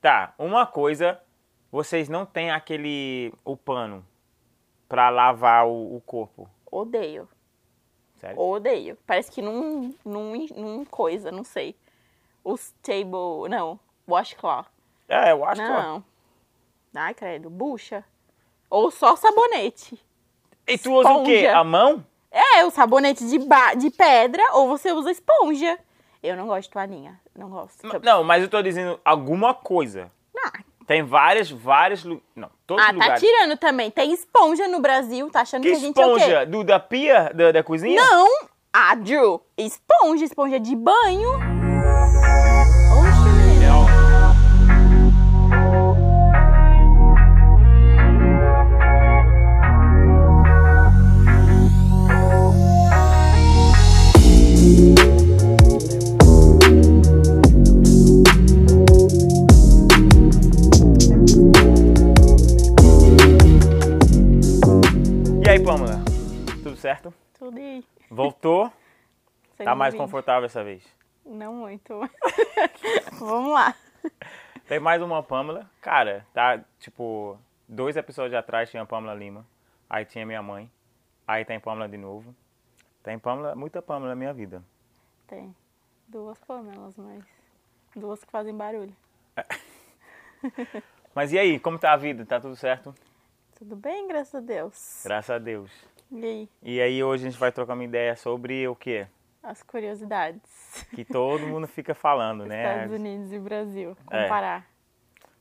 Tá, uma coisa, vocês não têm aquele. o pano pra lavar o, o corpo. Odeio. Sério? Odeio. Parece que num, num, num coisa, não sei. Os table. Não. Washcloth. É, acho que. Não. Ai, credo. Bucha. Ou só sabonete. E tu usa o quê? Esponja. A mão? É, o sabonete de, ba de pedra ou você usa esponja. Eu não gosto de toalhinha. Não gosto. Não, mas eu tô dizendo alguma coisa. Ah, Tem várias, vários. lu- Não, todos ah tá lugares. tirando também. Tem esponja no Brasil. Tá achando Que que, a gente é o quê? esponja? Do, da pia da, da cozinha? Não! Ah, Drew, esponja, esponja de banho. Tá mais confortável essa vez? Não muito. Vamos lá. Tem mais uma Pamela. Cara, tá tipo, dois episódios atrás tinha a Pamela Lima. Aí tinha minha mãe. Aí tem Pamela de novo. Tem Pamela, muita Pamela na minha vida. Tem duas panelas, mas duas que fazem barulho. Mas e aí, como tá a vida? Tá tudo certo? Tudo bem, graças a Deus. Graças a Deus. E aí, E aí hoje a gente vai trocar uma ideia sobre o quê? As curiosidades. Que todo mundo fica falando, né? Estados Unidos e Brasil. É. Comparar.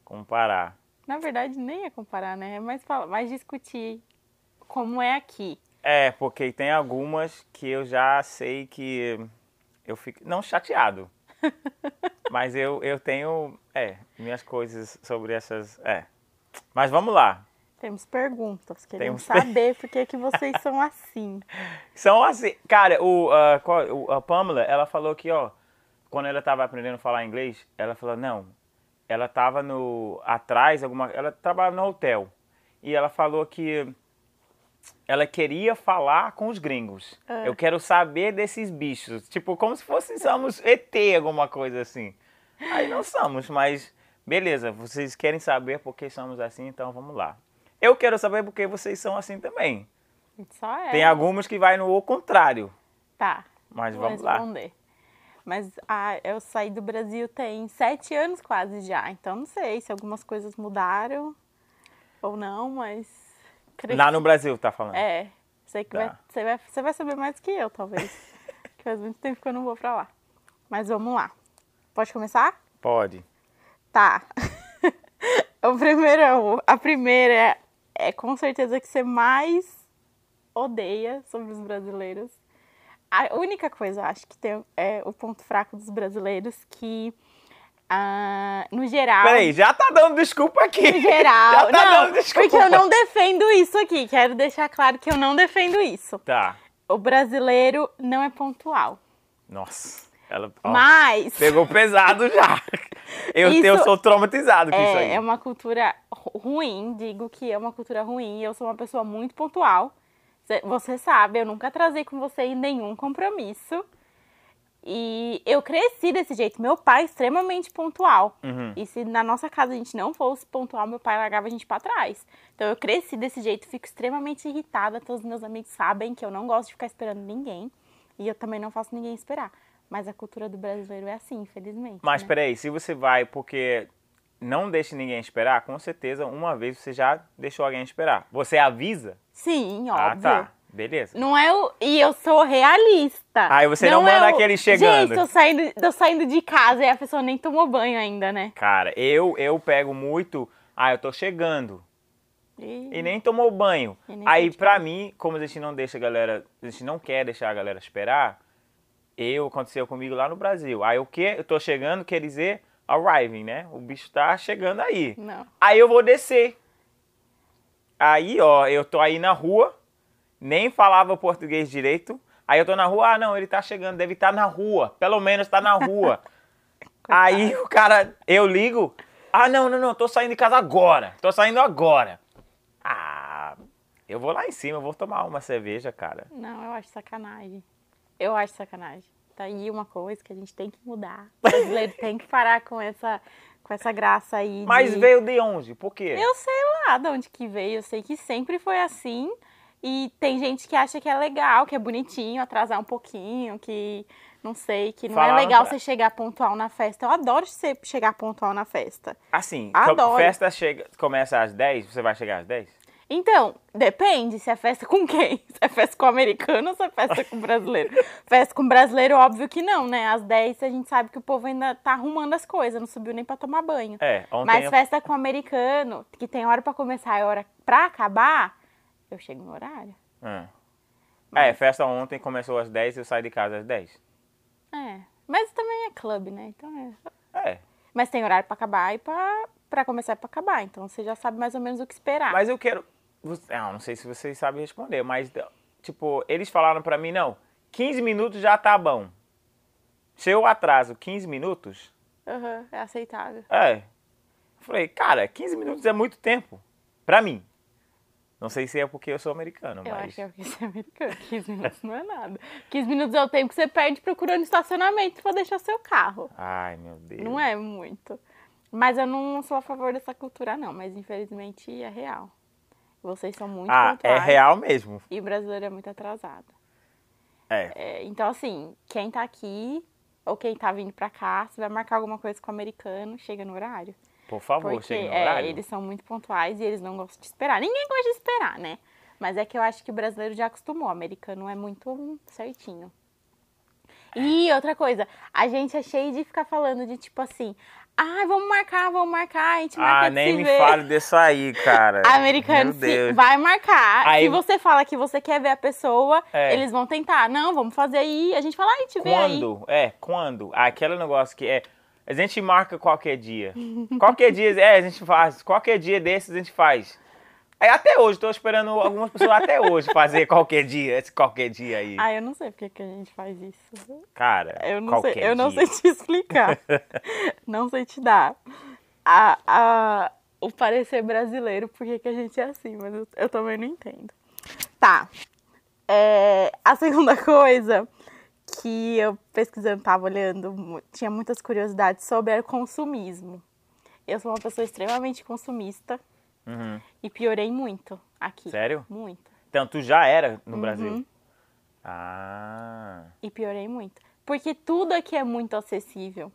Comparar. Na verdade, nem é comparar, né? É mais, falar, mais discutir como é aqui. É, porque tem algumas que eu já sei que eu fico. Não chateado. mas eu, eu tenho. É, minhas coisas sobre essas. É. Mas vamos lá. Temos perguntas, queremos Temos saber por que, que vocês são assim. São assim. Cara, o, a, a Pamela, ela falou que, ó, quando ela tava aprendendo a falar inglês, ela falou, não. Ela tava no. atrás, alguma. Ela trabalhava no hotel. E ela falou que ela queria falar com os gringos. Ah. Eu quero saber desses bichos. Tipo, como se fôssemos ET, alguma coisa assim. Aí não somos, mas beleza, vocês querem saber por que somos assim, então vamos lá. Eu quero saber por que vocês são assim também. Só é. Tem algumas que vai no contrário. Tá, Mas vamos lá. responder. Mas ah, eu saí do Brasil tem sete anos quase já, então não sei se algumas coisas mudaram ou não, mas. Lá no Brasil, tá falando? É, sei que Tá. vai, você, vai, você vai saber mais que eu, talvez. que faz muito tempo que eu não vou pra lá. Mas vamos lá. Pode começar? Pode. Tá. o primeiro, a primeira é, é com certeza que você mais odeia sobre os brasileiros. A única coisa, eu acho que tem é o ponto fraco dos brasileiros que, ah, no geral. Peraí, já tá dando desculpa aqui. No geral. Já tá não, dando desculpa. porque eu não defendo isso aqui. Quero deixar claro que eu não defendo isso. Tá. O brasileiro não é pontual. Nossa. Ela ó, Mas. pegou pesado já. Eu, Isso- eu sou traumatizado com isso aí. É, é uma cultura ru- ruim, digo que é uma cultura ruim. Eu sou uma pessoa muito pontual. Cê- Você sabe, eu nunca atrasei com você em nenhum compromisso. E eu cresci desse jeito. Meu pai é extremamente pontual. Uhum. E se na nossa casa a gente não fosse pontual, meu pai largava a gente pra trás. Então eu cresci desse jeito, fico extremamente irritada. Todos os meus amigos sabem que eu não gosto de ficar esperando ninguém. E eu também não faço ninguém esperar. Mas a cultura do brasileiro é assim, infelizmente. Mas né? peraí, se você vai porque não deixa ninguém esperar, com certeza uma vez você já deixou alguém esperar. Você avisa? Sim, Ah, óbvio. tá. Beleza. Não é o. E eu sou realista. Aí você não manda é o- aquele chegando. Gente, tô saindo, tô saindo de casa e a pessoa nem tomou banho ainda, né? Cara, eu eu pego muito. Ah, eu tô chegando. E- E nem tomou banho. Nem Aí, pra mim, como a gente não deixa a galera. A gente não quer deixar a galera esperar, eu aconteceu comigo lá no Brasil. Aí o que? Eu tô chegando, quer dizer arriving, né? O bicho tá chegando aí. Não. Aí eu vou descer. Aí, ó, eu tô aí na rua, nem falava português direito. Aí eu tô na rua, ah, não, ele tá chegando, deve estar na rua. Pelo menos tá na rua. aí o cara, eu ligo, ah, não, não, não, tô saindo de casa agora. Tô saindo agora. Ah, eu vou lá em cima, eu vou tomar uma cerveja, cara. Não, eu acho sacanagem. Eu acho sacanagem. Tá aí uma coisa que a gente tem que mudar. O brasileiro tem que parar com essa, com essa graça aí. Mas de... veio de onde? Por quê? Eu sei lá de onde que veio. Eu sei que sempre foi assim. E tem gente que acha que é legal, que é bonitinho atrasar um pouquinho, que não sei, que não é legal pra- você chegar pontual na festa. Eu adoro você chegar pontual na festa. Assim, Adoro. a festa chega, começa às 10, você vai chegar às 10? Então, depende se é festa com quem. Se é festa com americano ou se é festa com brasileiro. festa com brasileiro, óbvio que não, né? Às 10 a gente sabe que o povo ainda tá arrumando as coisas, não subiu nem pra tomar banho. É, ontem Mas eu- festa com americano, que tem hora pra começar e hora pra acabar, eu chego no horário. Hum. É, festa ontem começou às 10 eu saí de casa às 10. É. Mas também é clube, né? Então é. É. Mas tem horário pra acabar e pra, pra começar e pra acabar. Então você já sabe mais ou menos o que esperar. Mas eu quero. Você- ah, não sei se vocês sabem responder, mas, tipo, eles falaram pra mim, não, 15 minutos já tá bom. Se eu atraso 15 minutos, Aham, é aceitável. é. Eu falei, cara, 15 minutos é muito tempo. Pra mim. Não sei se é porque eu sou americano, Eu mas. acho que é porque você é americano. 15 minutos não é nada. 15 minutos é o tempo que você perde procurando estacionamento pra deixar seu carro. Ai, meu Deus. Não é muito. Mas eu não sou a favor dessa cultura, não. Mas infelizmente é real. Vocês são muito Ah, é pontuais. real mesmo. E o brasileiro é muito atrasado. É. É, então, assim, quem tá aqui ou quem tá vindo pra cá, se vai marcar alguma coisa com o americano, chega no horário. Por favor, Porque chegue no é, horário. eles são muito pontuais e eles não gostam de esperar. Ninguém gosta de esperar, né? Mas é que eu acho que o brasileiro já acostumou. O americano é muito certinho. E outra coisa, a gente é cheio de ficar falando de tipo assim, ah, vamos marcar, vamos marcar, a gente marca Ah, nem me ver. fale disso aí, cara. Americano Meu se Deus. vai marcar. Aí- Se você fala que você quer ver a pessoa, É. eles vão tentar. Não, vamos fazer aí. A gente fala, ah, a gente vê aí. Quando? É, quando? Aquele negócio que é. A gente marca qualquer dia. qualquer dia, é, a gente faz. Qualquer dia desses a gente faz. Aí até hoje, tô esperando algumas pessoas até hoje fazer qualquer dia, esse qualquer dia aí. Ah, eu não sei porque que a gente faz isso. Cara, Eu não sei, eu não dia. sei te explicar. não sei te dar a, a, o parecer brasileiro, porque que a gente é assim, mas eu, eu também não entendo. Tá. É, a segunda coisa que eu pesquisando, tava olhando, tinha muitas curiosidades sobre o consumismo. Eu sou uma pessoa extremamente consumista Uhum. e piorei muito aqui. Sério? Muito. Então, tu já era no Uhum. Brasil? Ah. E piorei muito. Porque tudo aqui é muito acessível.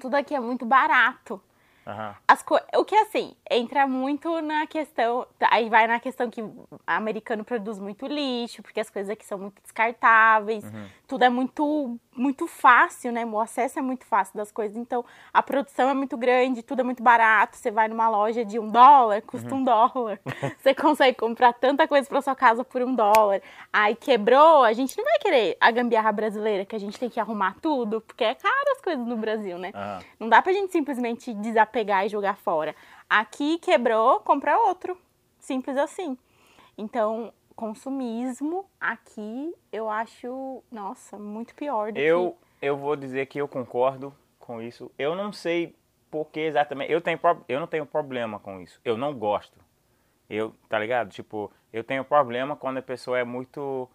Tudo aqui é muito barato. Aham. As. O que assim, entra muito na questão. Aí vai na questão que o americano produz muito lixo, porque as coisas aqui são muito descartáveis. Tudo é muito, muito fácil, né? O acesso é muito fácil das coisas. Então, a produção é muito grande, tudo é muito barato. Você vai numa loja de um dólar, custa um dólar. Você consegue comprar tanta coisa pra sua casa por um dólar. Aí quebrou, a gente não vai querer a gambiarra brasileira, que a gente tem que arrumar tudo, porque é caro as coisas no Brasil, né? Não dá pra gente simplesmente desapegar e jogar fora. Aqui quebrou, compra outro. Simples assim. Então, consumismo aqui eu acho, nossa, muito pior do Eu, eu vou dizer que eu concordo com isso. Eu não sei por que exatamente. Eu, tenho, eu não tenho problema com isso. Eu não gosto. Eu, tá ligado? Tipo, eu tenho problema quando a pessoa é muito.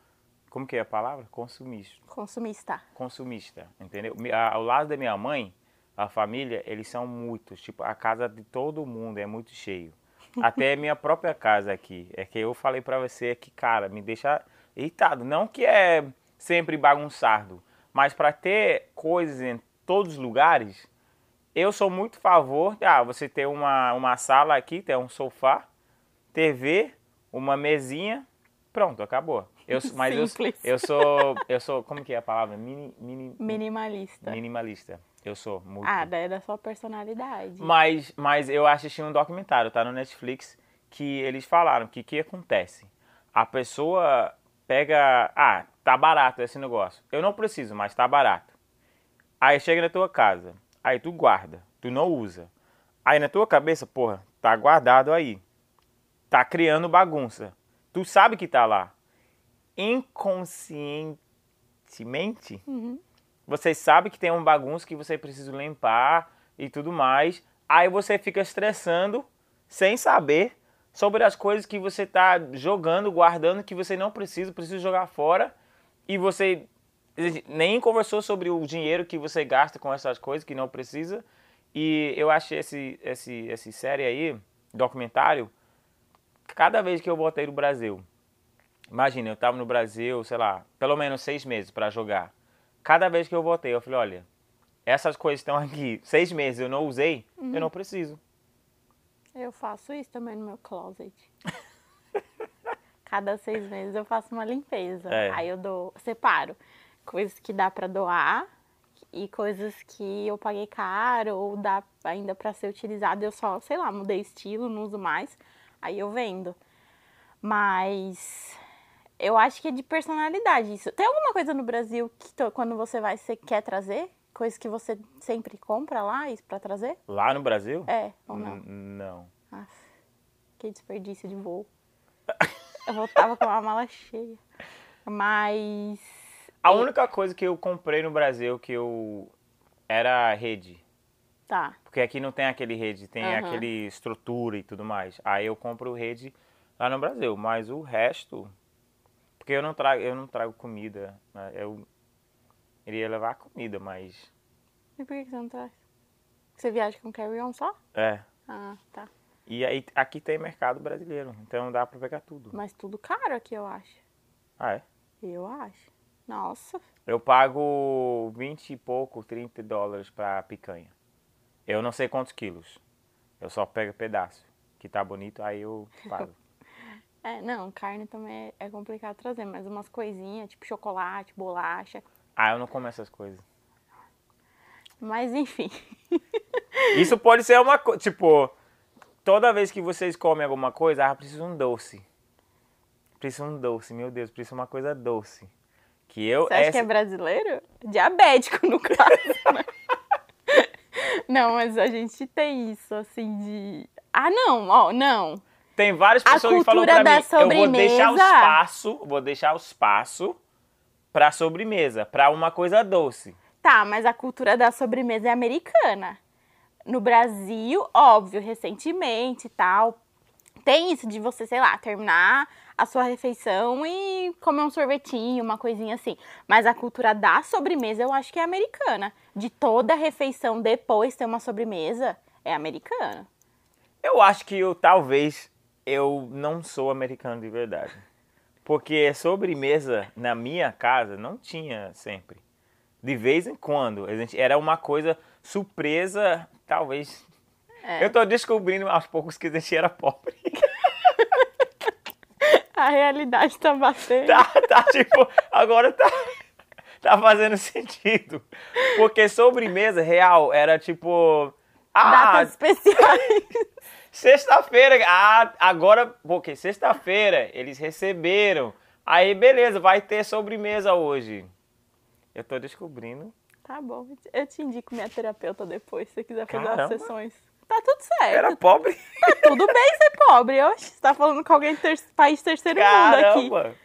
Como que é a palavra? Consumista. que consumista. Consumista, entendeu? A- Ao lado da minha mãe, a família, eles são muitos. Tipo, a casa de todo mundo é muito cheio. Até minha própria casa aqui. É que eu falei pra você que, cara, me deixa irritado. Não que é sempre bagunçado, mas pra ter coisas em todos os lugares, eu sou muito a favor de ah, você ter uma, uma sala aqui, ter um sofá, TV, uma mesinha, pronto, acabou. Eu, mas eu, eu sou, eu sou, como que é a palavra? Mini, mini, Minimalista. minimalista. Eu sou muito. Ah, daí é da sua personalidade. Mas, mas eu assisti um documentário, tá no Netflix, que eles falaram que o que acontece? A pessoa pega, ah, tá barato esse negócio. Eu não preciso, mas tá barato. Aí chega na tua casa, aí tu guarda, tu não usa. Aí na tua cabeça, porra, tá guardado aí. Tá criando bagunça. Tu sabe que tá lá. Inconscientemente, você sabe que tem um bagunça que você precisa limpar e tudo mais. Aí você fica estressando sem saber sobre as coisas que você tá jogando, guardando, que você não precisa, precisa jogar fora. E você nem conversou sobre o dinheiro que você gasta com essas coisas que não precisa. E eu achei esse, esse, esse série aí, documentário, cada vez que eu voltei no Brasil. Imagina, eu tava no Brasil, sei lá, pelo menos seis meses para jogar. Cada vez que eu voltei, eu falei, olha, essas coisas estão aqui, seis meses eu não usei, eu não preciso. Eu faço isso também no meu closet. Cada seis meses eu faço uma limpeza. É. Aí eu dou, separo coisas que dá pra doar e coisas que eu paguei caro ou dá ainda pra ser utilizado. Eu só, sei lá, mudei estilo, não uso mais. Aí eu vendo. Mas eu acho que é de personalidade isso. Tem alguma coisa no Brasil que quando você vai, você quer trazer? Coisa que você sempre compra lá pra trazer? Lá no Brasil? É, ou não? N- Não. Nossa, que desperdício de voo. Eu voltava com a mala cheia. Mas. A E- única coisa que eu comprei no Brasil que eu era a rede. Tá. Porque aqui não tem aquele rede, tem Aham. aquele estrutura e tudo mais. Aí eu compro rede lá no Brasil, mas o resto porque eu não trago, eu não trago comida, né? Eu iria levar comida, mas E por que que você não traz? Você viaja com carry-on só? é. Ah, tá. E aí aqui tem mercado brasileiro, então dá pra pegar tudo. Mas tudo caro aqui, eu acho. Ah, é? Eu acho. Nossa. Eu pago 20 e pouco, 30 dólares pra picanha. Eu não sei quantos quilos. Eu só pego pedaço. Que tá bonito, aí eu pago. É, não, carne também é, é complicado trazer, mas umas coisinhas, tipo chocolate, bolacha. ah, eu não como essas coisas. Mas enfim. Isso pode ser uma coisa, tipo, toda vez que vocês comem alguma coisa, ah, preciso de um doce. Preciso de um doce, meu Deus, preciso de uma coisa doce. Que eu Você acha que é essa- brasileiro? Diabético, no caso, né? Não, mas a gente tem isso, assim, de. Ah, não, ó, não. Tem várias pessoas que falam pra da mim, eu vou deixar o sobremesa- espaço, vou deixar o espaço pra sobremesa, pra uma coisa doce. Tá, mas a cultura da sobremesa é americana. No Brasil, óbvio, recentemente e tal, tem isso de você, sei lá, terminar a sua refeição e comer um sorvetinho, uma coisinha assim. Mas a cultura da sobremesa eu acho que é americana. De toda refeição depois ter uma sobremesa, é americana. Eu acho que eu talvez eu não sou americano de verdade. Porque sobremesa na minha casa não tinha sempre. De vez em quando. Era uma coisa surpresa, talvez. É. Eu tô descobrindo aos poucos que a gente era pobre. A realidade tá batendo. tá, tá, tipo, agora tá, tá fazendo sentido. Porque sobremesa real era tipo. Ah, Datas especiais. Sexta-feira, ah, agora, porque sexta-feira eles receberam. Aí, beleza, vai ter sobremesa hoje. Eu tô descobrindo. Tá bom, eu te indico minha terapeuta depois, se você quiser fazer Caramba. as sessões. Tá tudo certo. Era pobre? Tá tudo bem ser pobre. Oxe, você tá falando com alguém do ter país terceiro mundo aqui. Caramba!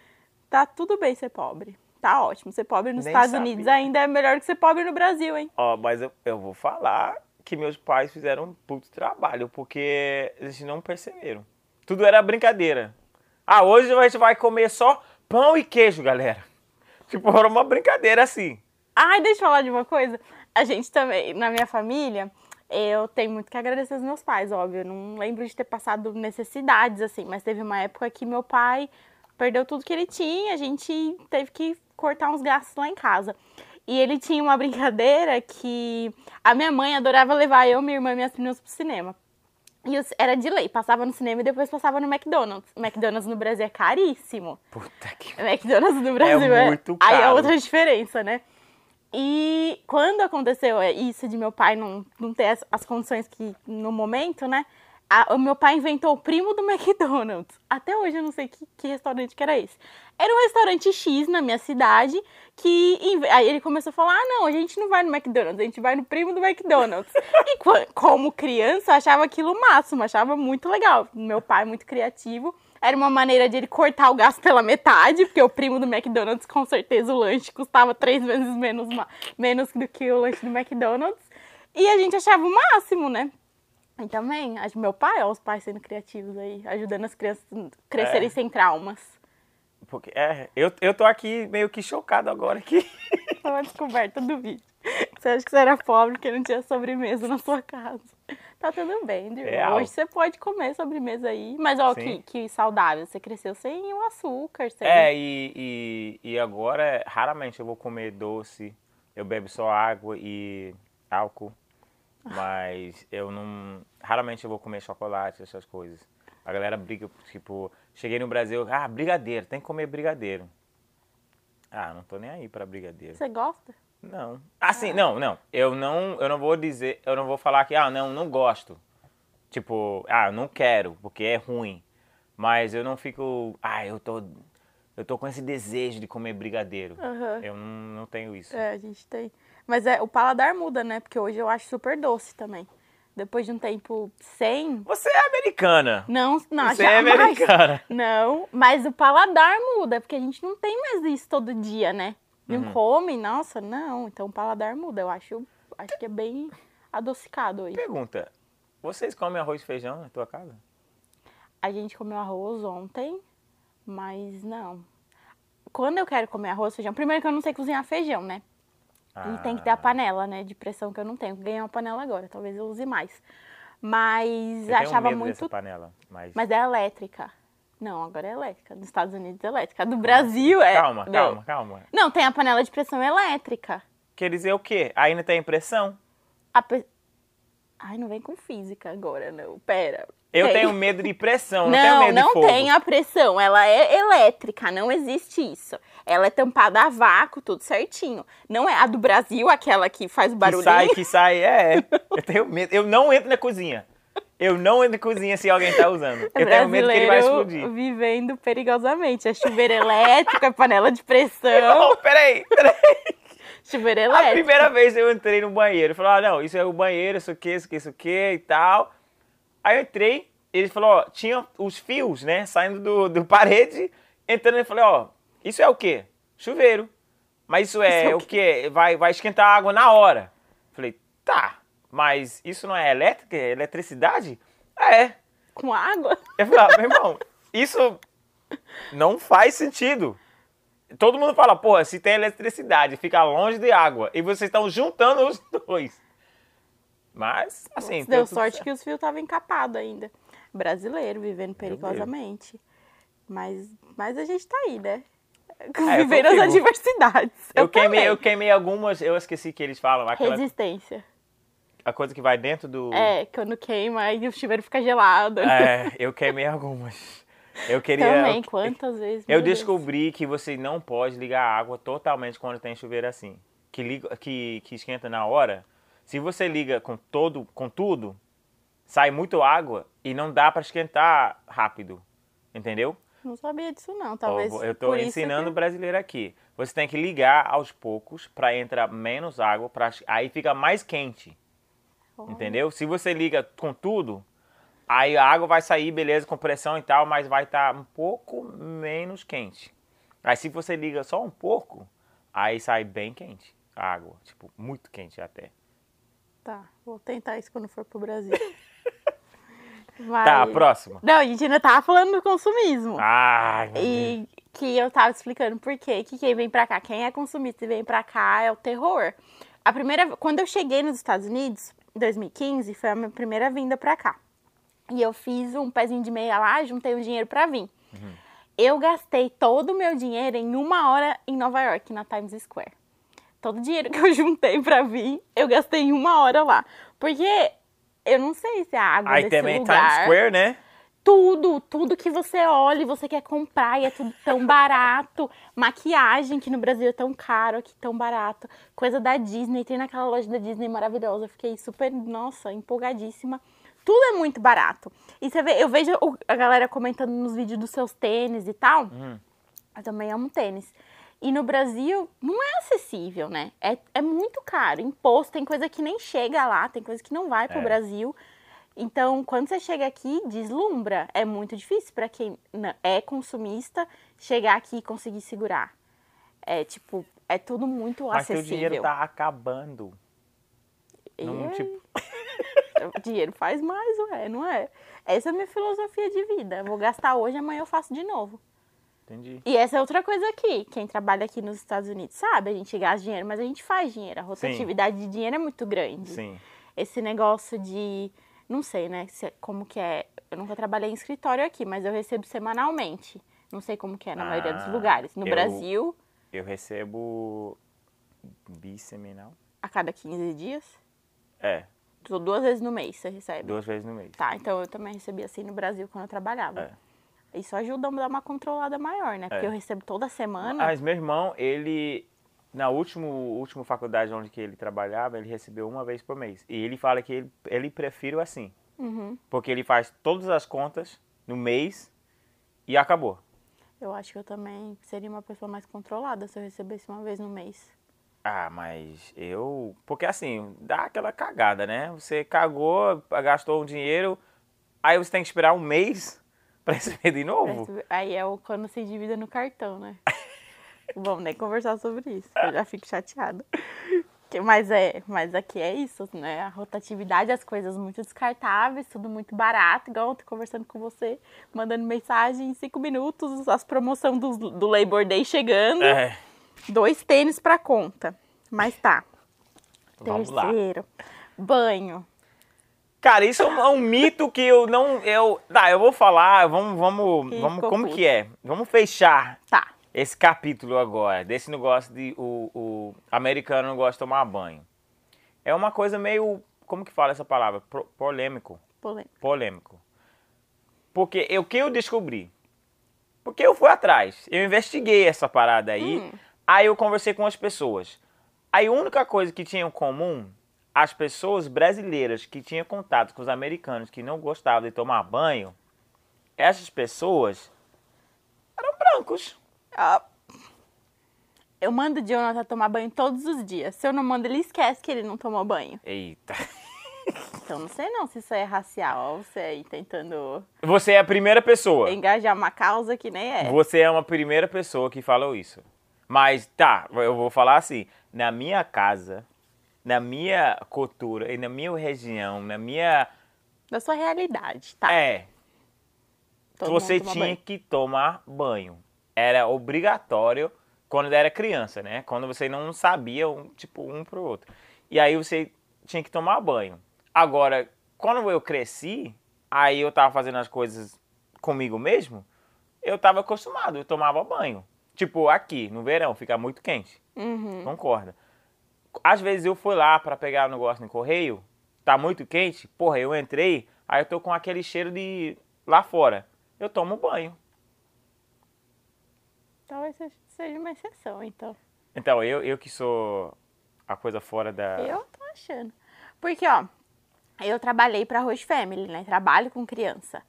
Tá tudo bem ser pobre. Tá ótimo. Ser pobre nos Nem Estados sabia. Unidos ainda é melhor que ser pobre no Brasil, hein? Ó, mas eu, eu vou falar que meus pais fizeram um puto trabalho, porque eles não perceberam. Tudo era brincadeira. Ah, hoje a gente vai comer só pão e queijo, galera. Tipo, era uma brincadeira assim. Ai, deixa eu falar de uma coisa. A gente também, na minha família, eu tenho muito que agradecer aos meus pais, óbvio. Eu não lembro de ter passado necessidades, assim, mas teve uma época que meu pai perdeu tudo que ele tinha, a gente teve que cortar uns gastos lá em casa. E ele tinha uma brincadeira que a minha mãe adorava levar eu, minha irmã e minhas primas pro cinema. E era de lei, passava no cinema e depois passava no McDonald's. McDonald's no Brasil é caríssimo. Puta que. McDonald's no Brasil é, muito Aí é caro. outra diferença, né? E quando aconteceu isso de meu pai não, não ter as, as condições que no momento, né? A- o meu pai inventou o primo do McDonald's. Até hoje eu não sei que, que restaurante que era esse. Era um restaurante X na minha cidade que aí ele começou a falar: "Ah, não, a gente não vai no McDonald's, a gente vai no primo do McDonald's". e como criança, eu achava aquilo o máximo, achava muito legal. Meu pai muito criativo. Era uma maneira de ele cortar o gasto pela metade, porque o primo do McDonald's, com certeza, o lanche custava três vezes menos, menos do que o lanche do McDonald's. E a gente achava o máximo, né? E também, meu pai, ó, os pais sendo criativos aí, ajudando as crianças a crescerem É. sem traumas. Porque, é, eu, eu tô aqui meio que chocado agora que. Foi uma descoberta do vídeo. Você acha que você era pobre porque não tinha sobremesa na sua casa. Tá tudo bem, Drew. Real. Hoje você pode comer sobremesa aí. Mas, ó, Sim. que, que saudável. Você cresceu sem o açúcar. Sem... É, e, e, e agora, raramente eu vou comer doce. Eu bebo só água e álcool. Mas eu não. Raramente eu vou comer chocolate, essas coisas. A galera briga, tipo, cheguei no Brasil, ah, brigadeiro, tem que comer brigadeiro. Ah, não tô nem aí pra brigadeiro. Você gosta? Não. Assim, não, não. Eu não, eu não vou dizer, eu não vou falar que, ah, não, não gosto. Tipo, ah, não quero, porque é ruim. Mas eu não fico, ah, eu tô, eu tô com esse desejo de comer brigadeiro. Aham. Eu não, não tenho isso. É, a gente tem. Mas é, o paladar muda, né? Porque hoje eu acho super doce também. Depois de um tempo sem. Você é americana. Não, não, Você é jamais. americana. Não, mas o paladar muda, porque a gente não tem mais isso todo dia, né? Não Uhum. come, nossa, não. Então o paladar muda. Eu acho, acho que é bem adocicado hoje. Pergunta, vocês comem arroz e feijão na tua casa? A gente comeu arroz ontem, mas não. Quando eu quero comer arroz, feijão, primeiro que eu não sei cozinhar feijão, né? E tem que ter a Ah, panela, né? De pressão que eu não tenho. Ganhei uma panela agora, talvez eu use mais. Mas achava medo dessa muito. panela, mas... Mas é elétrica. Não, agora é elétrica. Nos Estados Unidos é elétrica. Do Brasil é. Calma, não. calma, calma. Não, tem a panela de pressão elétrica. Quer dizer o quê? Ainda tem impressão? A pe... Ai, não vem com física agora, não. Pera. Eu Tem. tenho medo de pressão, não, tenho Não, medo de não tem a pressão. Ela é elétrica, não existe isso. Ela é tampada a vácuo, tudo certinho. Não é a do Brasil, aquela que faz o Que sai, que sai, é. Eu tenho medo. Eu não entro na cozinha. Eu não entro na cozinha se alguém tá usando. Eu tenho medo que ele vai Brasileiro explodir. vivendo perigosamente. É chuveiro elétrico, é panela de pressão, Oh, peraí, peraí. Chuveiro A elétrico. primeira vez eu entrei no banheiro, falou, ah, não, isso é o banheiro, isso aqui, isso aqui, isso aqui e tal. Aí eu entrei, ele falou, ó, tinha os fios, né, saindo do, do parede, entrando, ele falou, ó, isso é o quê? Chuveiro. Mas isso é, Isso é o o quê? Vai, vai esquentar a água na hora. Falei, tá, mas isso não é elétrica, é eletricidade? É. Com água? Eu falei, ah, meu irmão, isso não faz sentido. Todo mundo fala, porra, se tem eletricidade, fica longe de água, e vocês estão juntando os dois. Mas, assim, Deu sorte certo. que os fios estavam encapados ainda. Brasileiro, vivendo perigosamente. Mas, mas a gente tá aí, né? É, eu Vivendo as adversidades. Eu, queimei, também. eu queimei algumas, eu esqueci que eles falam, aquela Resistência. a coisa que vai dentro do. É, quando queima, aí o chuveiro fica gelado. É, eu queimei algumas. Eu queria. Também, quantas vezes? Eu meu Deus. descobri que você não pode ligar a água totalmente quando tem chuveiro assim. Que, liga, que, que esquenta na hora. Se você liga com todo, com tudo, sai muito água e não dá pra esquentar rápido. Entendeu? Não sabia disso, não. Talvez. eu isso ensinando o que- brasileiro aqui. Você tem que ligar aos poucos pra entrar menos água, pra, aí fica mais quente. Entendeu? Se você liga com tudo, aí a água vai sair, beleza, com pressão e tal, mas vai estar um pouco menos quente. Aí se você liga só um pouco, aí sai bem quente a água. Tipo, muito quente até. Tá, vou tentar isso quando for pro Brasil. Mas... Tá, próximo. Não, a gente ainda tava falando do consumismo. Deus. E que eu tava explicando por quê. Que quem vem pra cá, quem é consumista e vem pra cá é o terror. A primeira, quando eu cheguei nos Estados Unidos, em 2015, foi a minha primeira vinda pra cá. E eu fiz um pezinho de meia lá, juntei o dinheiro pra vir. Eu gastei todo o meu dinheiro em uma hora em Nova York, na Times Square. Todo o dinheiro que eu juntei pra vir, eu gastei em uma hora lá. Porque eu não sei se a água Aí desse também lugar Times Square, né? tudo, tudo que você olha e você quer comprar e é tudo tão barato. Maquiagem, que no Brasil é tão caro, aqui tão barato. Coisa da Disney, tem naquela loja da Disney maravilhosa. Eu Fiquei super, nossa, empolgadíssima. Tudo é muito barato. E você vê, eu vejo o- a galera comentando nos vídeos dos seus tênis e tal. Hum. Eu também amo tênis. E no Brasil não é acessível, né? É, é muito caro. Imposto, tem coisa que nem chega lá, tem coisa que não vai pro É. Brasil. Então, quando você chega aqui, deslumbra. É muito difícil para quem é consumista chegar aqui e conseguir segurar. É tipo, é tudo muito Mas teu acessível. dinheiro tá acabando. Não, tipo, O dinheiro faz mais, ué, não é? Essa é a minha filosofia de vida. Vou gastar hoje, amanhã eu faço de novo. Entendi. E essa é outra coisa aqui. Quem trabalha aqui nos Estados Unidos sabe, a gente gasta dinheiro, mas a gente faz dinheiro. A rotatividade de dinheiro é muito grande. Sim. Esse negócio de. Não sei, né? se- como que é. Eu nunca trabalhei em escritório aqui, mas eu recebo semanalmente. Não sei como que é na maioria dos Ah, lugares. No eu- Brasil, Eu recebo bisseminal. a cada 15 dias. É, duas vezes no mês você recebe. duas vezes no mês. Tá, então eu também recebi assim no Brasil quando eu trabalhava. É. Isso ajuda a dar uma controlada maior, né? Porque É. eu recebo toda semana. Mas meu irmão, ele na última, última faculdade onde que ele trabalhava, ele recebeu uma vez por mês. E ele fala que ele, ele prefere assim, Uhum. porque ele faz todas as contas no mês e acabou. Eu acho que eu também seria uma pessoa mais controlada se eu recebesse uma vez no mês. Ah, mas eu. Porque assim, dá aquela cagada, né? Você cagou, gastou um dinheiro, aí você tem que esperar um mês pra receber de novo. Aí é o quando se endivida no cartão, né? Vamos nem conversar sobre isso, eu já fico chateada. Mas é, mas aqui é isso, né? A rotatividade, as coisas muito descartáveis, tudo muito barato, igual ontem conversando com você, mandando mensagem em cinco minutos, as promoções do, do Labor Day chegando, É, dois tênis pra conta. Mas tá. vamos lá. Terceiro, banho. Cara, isso é um, é um mito que eu não. Eu, tá, eu vou falar, vamos. vamos, Ih, vamos como puto. que é? Vamos fechar Tá. esse capítulo agora, desse negócio de o, o americano não gosta de tomar banho. É uma coisa meio. Como que fala essa palavra? Pro- polêmico. Polêmica. polêmico. Porque eu- o que eu descobri? Porque eu fui atrás, eu investiguei essa parada aí, Hum. Aí eu conversei com as pessoas. Aí a única coisa que tinha em comum, as pessoas brasileiras que tinham contato com os americanos que não gostavam de tomar banho, essas pessoas eram brancos. Ah, Eu mando o Jonathan tomar banho todos os dias. Se eu não mando, ele esquece que ele não tomou banho. Eita. Então não sei não se isso é racial ou você aí tentando Você é a primeira pessoa. engajar uma causa que nem é. Você é uma primeira pessoa que falou isso. Mas tá, eu vou falar assim, na minha casa, na minha cultura e na minha região, na minha Da sua realidade, tá? é, Todo você tinha banho. que tomar banho. Era obrigatório quando era criança, né? Quando você não sabia um, tipo um pro outro. E aí você tinha que tomar banho. Agora, quando eu cresci, aí eu tava fazendo as coisas comigo mesmo, eu tava acostumado, eu tomava banho. Tipo, aqui, no verão, fica muito quente. Uhum. Concorda? Às vezes eu fui lá pra pegar o negócio no correio, tá muito quente, porra, eu entrei, aí eu tô com aquele cheiro de lá fora. Eu tomo banho. Talvez seja- uma exceção, então. Então, eu, eu que sou a coisa fora da. Eu tô achando. Porque, ó, eu trabalhei pra Host Family, né? Trabalho com criança.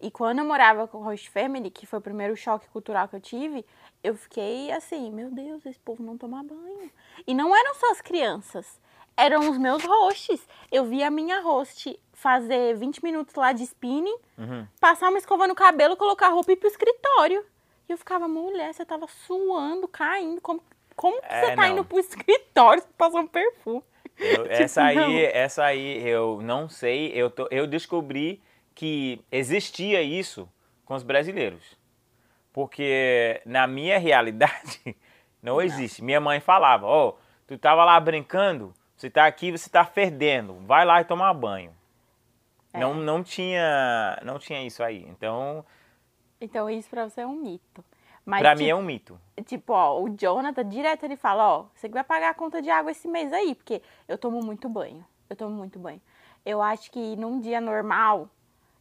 E quando eu morava com Host Family, que foi o primeiro choque cultural que eu tive, eu fiquei assim, meu Deus, esse povo não toma banho. E não eram só as crianças, eram os meus hosts. Eu vi a minha host fazer 20 minutos lá de spinning, Uhum. passar uma escova no cabelo, colocar a roupa e ir pro escritório. E eu ficava, mulher, você tava suando, caindo. Como, como que É, você tá não. indo pro escritório um perfume? Eu- Tipo, essa aí, não. essa aí eu não sei. Eu, tô- eu descobri que existia isso com os brasileiros. Porque na minha realidade não existe. Minha mãe falava, ó, tu tava lá brincando, você tá aqui, você tá ferdendo, vai lá e tomar banho. É. Não, não tinha, não tinha isso aí. Então, Então isso pra você é um mito. Mas, pra tipo, mim é um mito. tipo, ó, o Jonathan, direto ele fala, ó, você que vai pagar a conta de água esse mês aí, porque eu tomo muito banho. Eu tomo muito banho. Eu acho que num dia normal,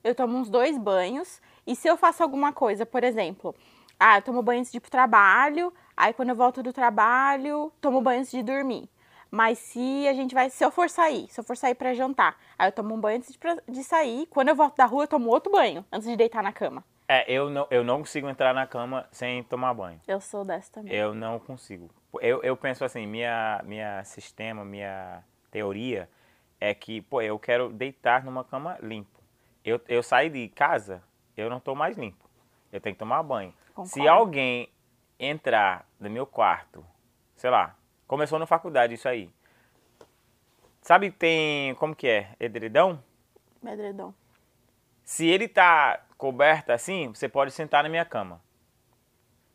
eu tomo uns dois banhos. E se eu faço alguma coisa, por exemplo, ah, eu tomo banho antes de ir pro trabalho, aí quando eu volto do trabalho, tomo banho antes de dormir. Mas se a gente vai, se eu for sair, se eu for sair pra jantar, aí eu tomo um banho antes de, de sair. Quando eu volto da rua, eu tomo outro banho antes de deitar na cama. É, eu não, eu não consigo entrar na cama sem tomar banho. Eu sou dessa também. Eu não consigo. Eu, eu penso assim, minha, minha sistema, minha teoria é que, pô, eu quero deitar numa cama limpo. Eu, eu saí de casa, eu não tô mais limpo. Eu tenho que tomar banho. Se Concordo. alguém entrar no meu quarto, sei lá, começou na faculdade isso aí. Sabe, tem, como que é? Edredão? Medredom. Se ele tá coberto assim, você pode sentar na minha cama.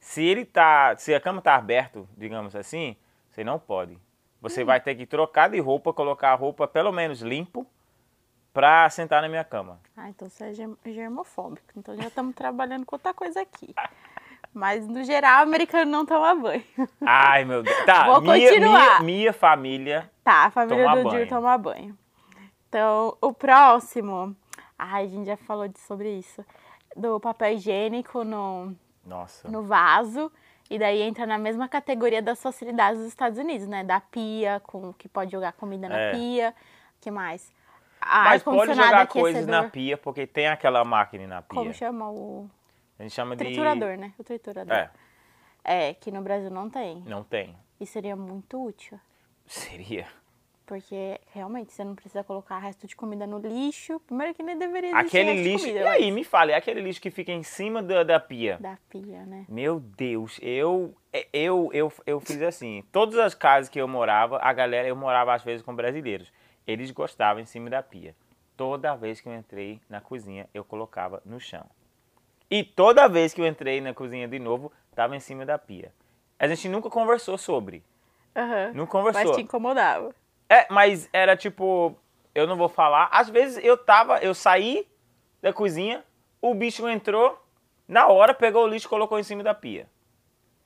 Se ele tá. Se a cama tá aberta, digamos assim, você não pode. Você vai ter que trocar de roupa, colocar a roupa pelo menos limpo pra sentar na minha cama. Ah, então você é germ- germofóbico. Então já estamos trabalhando com outra coisa aqui. Mas, no geral, o americano não toma banho. Ai, meu Deus. Tá, Vou minha, continuar. minha, minha família. Tá, a família Tomar do banho. Toma banho. Então, o próximo. Ai, a gente já falou de- sobre isso. Do papel higiênico no, Nossa. no vaso. E daí entra na mesma categoria das facilidades dos Estados Unidos, né? Da pia, com que pode jogar comida na É. pia. que mais? A Mas pode jogar coisas na pia, porque tem aquela máquina na pia. Como chama o A gente chama de. triturador, né? O triturador. É, É, que no Brasil não tem. não tem. E seria muito útil. Seria. Porque realmente você não precisa colocar resto de comida no lixo. Primeiro que nem deveria existir Aquele resto de lixo. comida, e aí, me fale, é aquele lixo que fica em cima da, da pia. mas Da pia, né? Meu Deus, eu, eu, eu, eu fiz assim. Todas as casas que eu morava, a galera, eu morava às vezes com brasileiros. Eles gostavam em cima da pia. Toda vez que eu entrei na cozinha, eu colocava no chão. E toda vez que eu entrei na cozinha de novo, tava em cima da pia. A gente nunca conversou sobre. Aham. Não conversou. Mas te incomodava. É, mas era tipo, eu não vou falar. Às vezes eu tava, eu saí da cozinha, o bicho entrou, na hora pegou o lixo e colocou em cima da pia.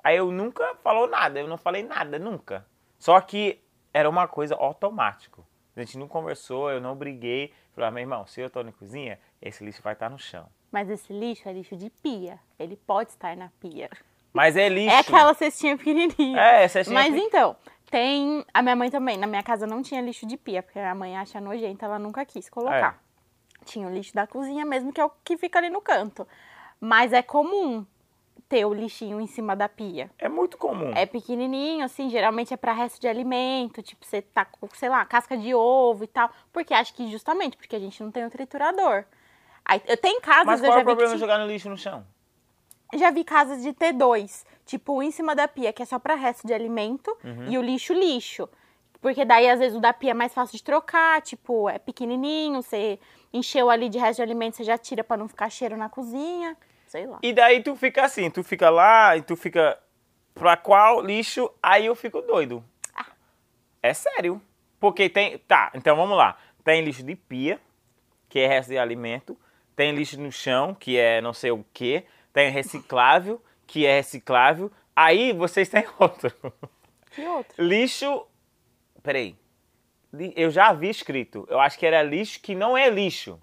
Aí eu nunca falou nada, eu não falei nada, nunca. Só que era uma coisa automática. A gente não conversou, eu não briguei. Falei, ah, meu irmão, se eu tô na cozinha, esse lixo vai estar no chão. Mas esse lixo é lixo de pia. Ele pode estar na pia. Mas é lixo. É aquela cestinha pequenininha. É, cestinha Mas então, tem. A minha mãe também. Na minha casa não tinha lixo de pia, porque a mãe acha nojento, ela nunca quis colocar. Tinha o lixo da cozinha mesmo, que é o que fica ali no canto. Mas é comum ter o lixinho em cima da pia. É muito comum. É pequenininho, assim, geralmente é pra resto de alimento, tipo, você tá com, sei lá, casca de ovo e tal. Porque acho que justamente porque a gente não tem o triturador. Aí, eu tenho casas, Mas eu qual é já o vi que problema de jogar no lixo no chão? já vi casas de ter dois, tipo, um em cima da pia, que é só pra resto de alimento, Uhum. e o lixo, lixo. Porque daí, às vezes, o da pia é mais fácil de trocar, tipo, é pequenininho, você encheu ali de resto de alimento, você já tira pra não ficar cheiro na cozinha, sei lá. E daí tu fica assim, tu fica lá e tu fica pra qual lixo? Aí eu fico doido. É sério. Porque tem. Tá, então vamos lá. Tem lixo de pia, que é resto de alimento. Tem lixo no chão, que é não sei o quê. Tem reciclável, que é reciclável. Aí vocês têm outro. Que outro? Lixo. Peraí. Eu já vi escrito. Eu acho que era lixo que não é lixo.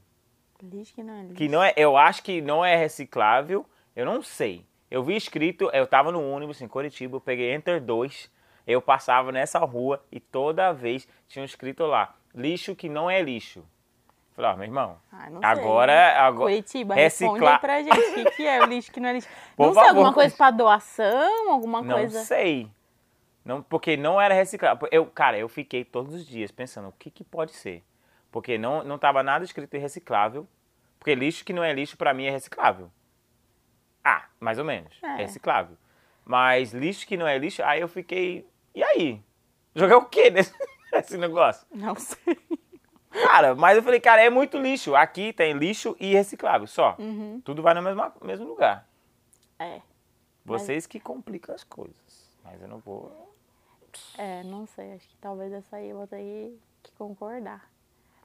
Lixo que não é lixo. Que não é, eu acho que não é reciclável, eu não sei. Eu vi escrito, eu tava no ônibus em Curitiba, eu peguei Enter 2, eu passava nessa rua e toda vez tinha escrito lá, lixo que não é lixo. Falei, ó, meu irmão, Ah, não sei. agora, agora Curitiba, responde aí reciclar, pra gente o que, é o lixo que não é lixo. Por não sei, favor. alguma coisa pra doação, alguma não coisa... sei. Não, porque não era reciclável. Eu, cara, eu fiquei todos os dias pensando, o que que pode ser? Porque não, não tava nada escrito em reciclável, porque lixo que não é lixo pra mim é reciclável. Ah, mais ou menos. É. É reciclável. Mas lixo que não é lixo, aí eu fiquei. E aí? Jogar o quê nesse, nesse negócio? Não sei. Cara, mas eu falei, cara, é muito lixo. Aqui tem lixo e reciclável, só. Uhum. Tudo vai no mesmo, mesmo lugar. É, Mas- Vocês que complicam as coisas. Mas eu não vou. é, não sei. Acho que talvez essa aí eu vou ter que concordar.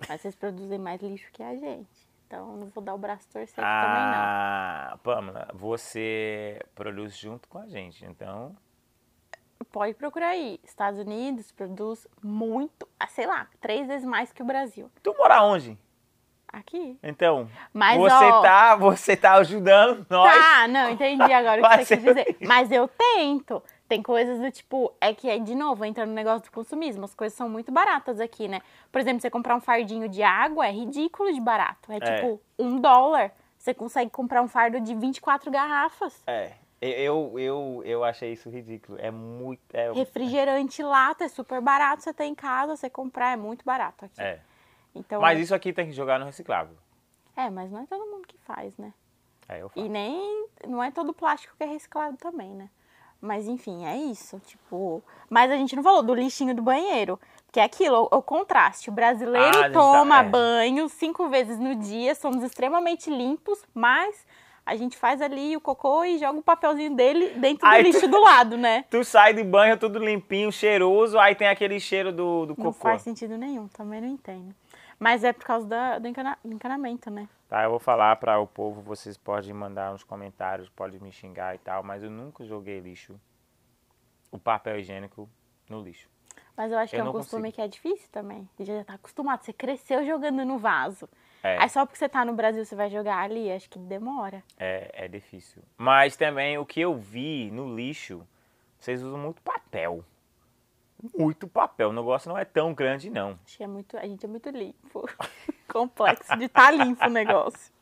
Mas vocês produzem mais lixo que a gente. Então não vou dar o braço torcer aqui também, não. Ah, Pamela, você produz junto com a gente, então. Pode procurar aí. Estados Unidos produz muito, ah, sei lá, três vezes mais que o Brasil. Tu mora onde? Aqui. Então, Mas, você ó, tá, você tá ajudando nós. Tá, não, entendi agora o que você quis dizer. Mas eu tento. Tem coisas do tipo, é que é de novo, entra no negócio do consumismo. As coisas são muito baratas aqui, né? Por exemplo, você comprar um fardinho de água é ridículo de barato. É, É. tipo um dólar. Você consegue comprar um fardo de 24 garrafas. É, eu, eu, eu achei isso ridículo. É muito. É, Refrigerante lata é super barato. Você tem em casa, você comprar é muito barato aqui. é. Então, Mas isso aqui tem que jogar no reciclável. É, mas não é todo mundo que faz, né? É, eu faço. E nem. Não é todo plástico que é reciclado também, né? Mas enfim, é isso. Tipo. Mas a gente não falou do lixinho do banheiro. Que é aquilo, o, o contraste. O brasileiro Ah, tá- toma é. banho cinco vezes no dia, somos extremamente limpos, mas A gente faz ali o cocô e joga o papelzinho dele dentro Aí do tu- lixo do lado, né? Tu sai de banho tudo limpinho, cheiroso, aí tem aquele cheiro do, do Não cocô. faz sentido nenhum, também não entendo. Mas é por causa da, do encana- encanamento, né? Tá, eu vou falar para o povo, vocês podem mandar nos comentários, podem me xingar e tal, mas eu nunca joguei lixo, o papel higiênico no lixo. Mas eu acho que Eu é um costume consigo. que é difícil também. Você já tá acostumado, você cresceu jogando no vaso. É, Aí só porque você tá no Brasil você vai jogar ali, acho que demora. é, é difícil. Mas também o que eu vi no lixo, vocês usam muito papel. Muito papel, o negócio não é tão grande não. Acho que é muito, a gente é muito limpo. Complexo de estar limpo o negócio.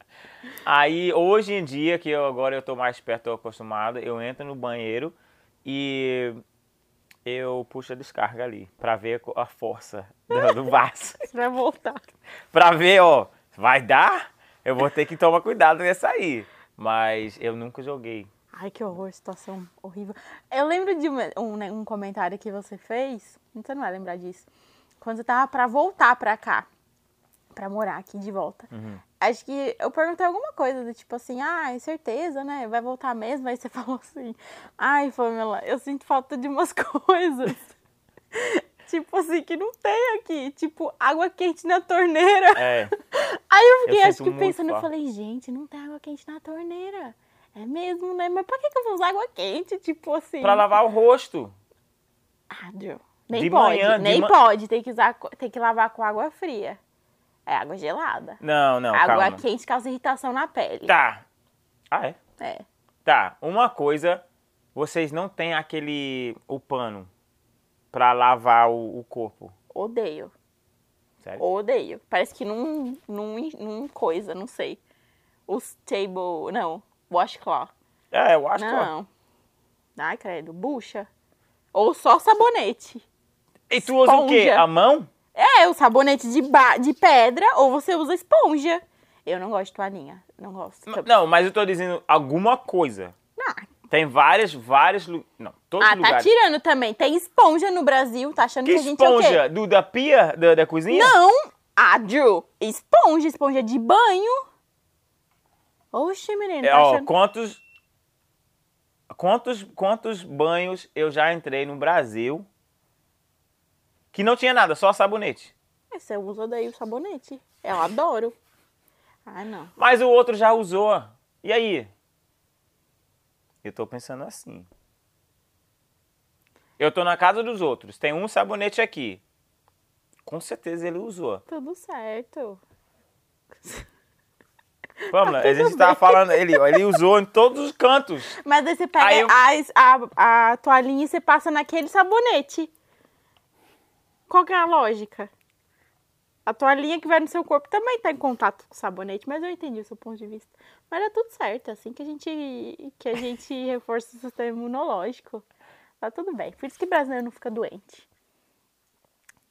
Aí, hoje em dia, que eu, agora eu tô mais perto, tô acostumado, eu entro no banheiro e eu puxo a descarga ali, pra ver a a força do, do vaso. Você vai voltar. pra ver, ó, vai dar? Eu vou ter que tomar cuidado nessa aí. Mas eu nunca joguei. Ai, que horror, situação horrível. Eu lembro de um, né, um comentário que você fez, você não vai lembrar disso, quando você tava pra voltar pra cá, pra morar aqui de volta. Uhum. Acho que eu perguntei alguma coisa do tipo assim, ai, certeza, né? Vai voltar mesmo? Aí você falou assim, ai, Pamela, eu sinto falta de umas coisas. tipo assim, que não tem aqui. Tipo, água quente na torneira. É, Aí eu fiquei, Eu acho que pensando, eu falei, gente, não tem água quente na torneira. É mesmo, né? Mas pra que, que eu vou usar água quente? Tipo assim. pra lavar o rosto. Ah, Deus. Nem De pode, manhã, nem pode. Tem que, usar, tem que lavar com água fria. É água gelada. Não, não, água calma. quente causa irritação na pele. Tá. Ah, é? É. Tá, uma coisa, vocês não têm aquele, o pano pra lavar o, o corpo. Odeio. Sério? Odeio. Parece que não, não, não coisa, não sei. Os table. Não. Washcloth. É, acho que... Não. Ai, credo. Bucha. Ou só sabonete. E tu usa o quê? Esponja. A mão? É, o sabonete de, ba de pedra ou você usa esponja. Eu não gosto de toalhinha. Não gosto. Não, mas eu tô dizendo alguma coisa. Ah, Tem várias, vários... lu- Não, todos ah, os tá lugares. tirando também. Tem esponja no Brasil. Tá achando Que que, a gente é o quê? esponja? Do, da pia da, da cozinha? Não! Ah, Drew, esponja, esponja de banho. Oxe, menino, É, tá ó, achando... quantos, quantos, quantos banhos eu já entrei no Brasil que não tinha nada, só sabonete. Você usa daí o sabonete. Eu adoro. Ai, não. Mas o outro já usou. E aí? Eu tô pensando assim. Eu tô na casa dos outros, tem um sabonete aqui. Com certeza ele usou. Tudo certo. Vamos lá, a Tá tudo gente tava bem. falando, ele, ele usou em todos os cantos. Mas aí você pega Aí eu- a, a toalhinha e você passa naquele sabonete. Qual que é a lógica? A toalhinha que vai no seu corpo também tá em contato com o sabonete, mas eu entendi o seu ponto de vista. Mas é tudo certo, assim que a gente, que a gente reforça o sistema imunológico. Tá tudo bem. Por isso que brasileiro não fica doente.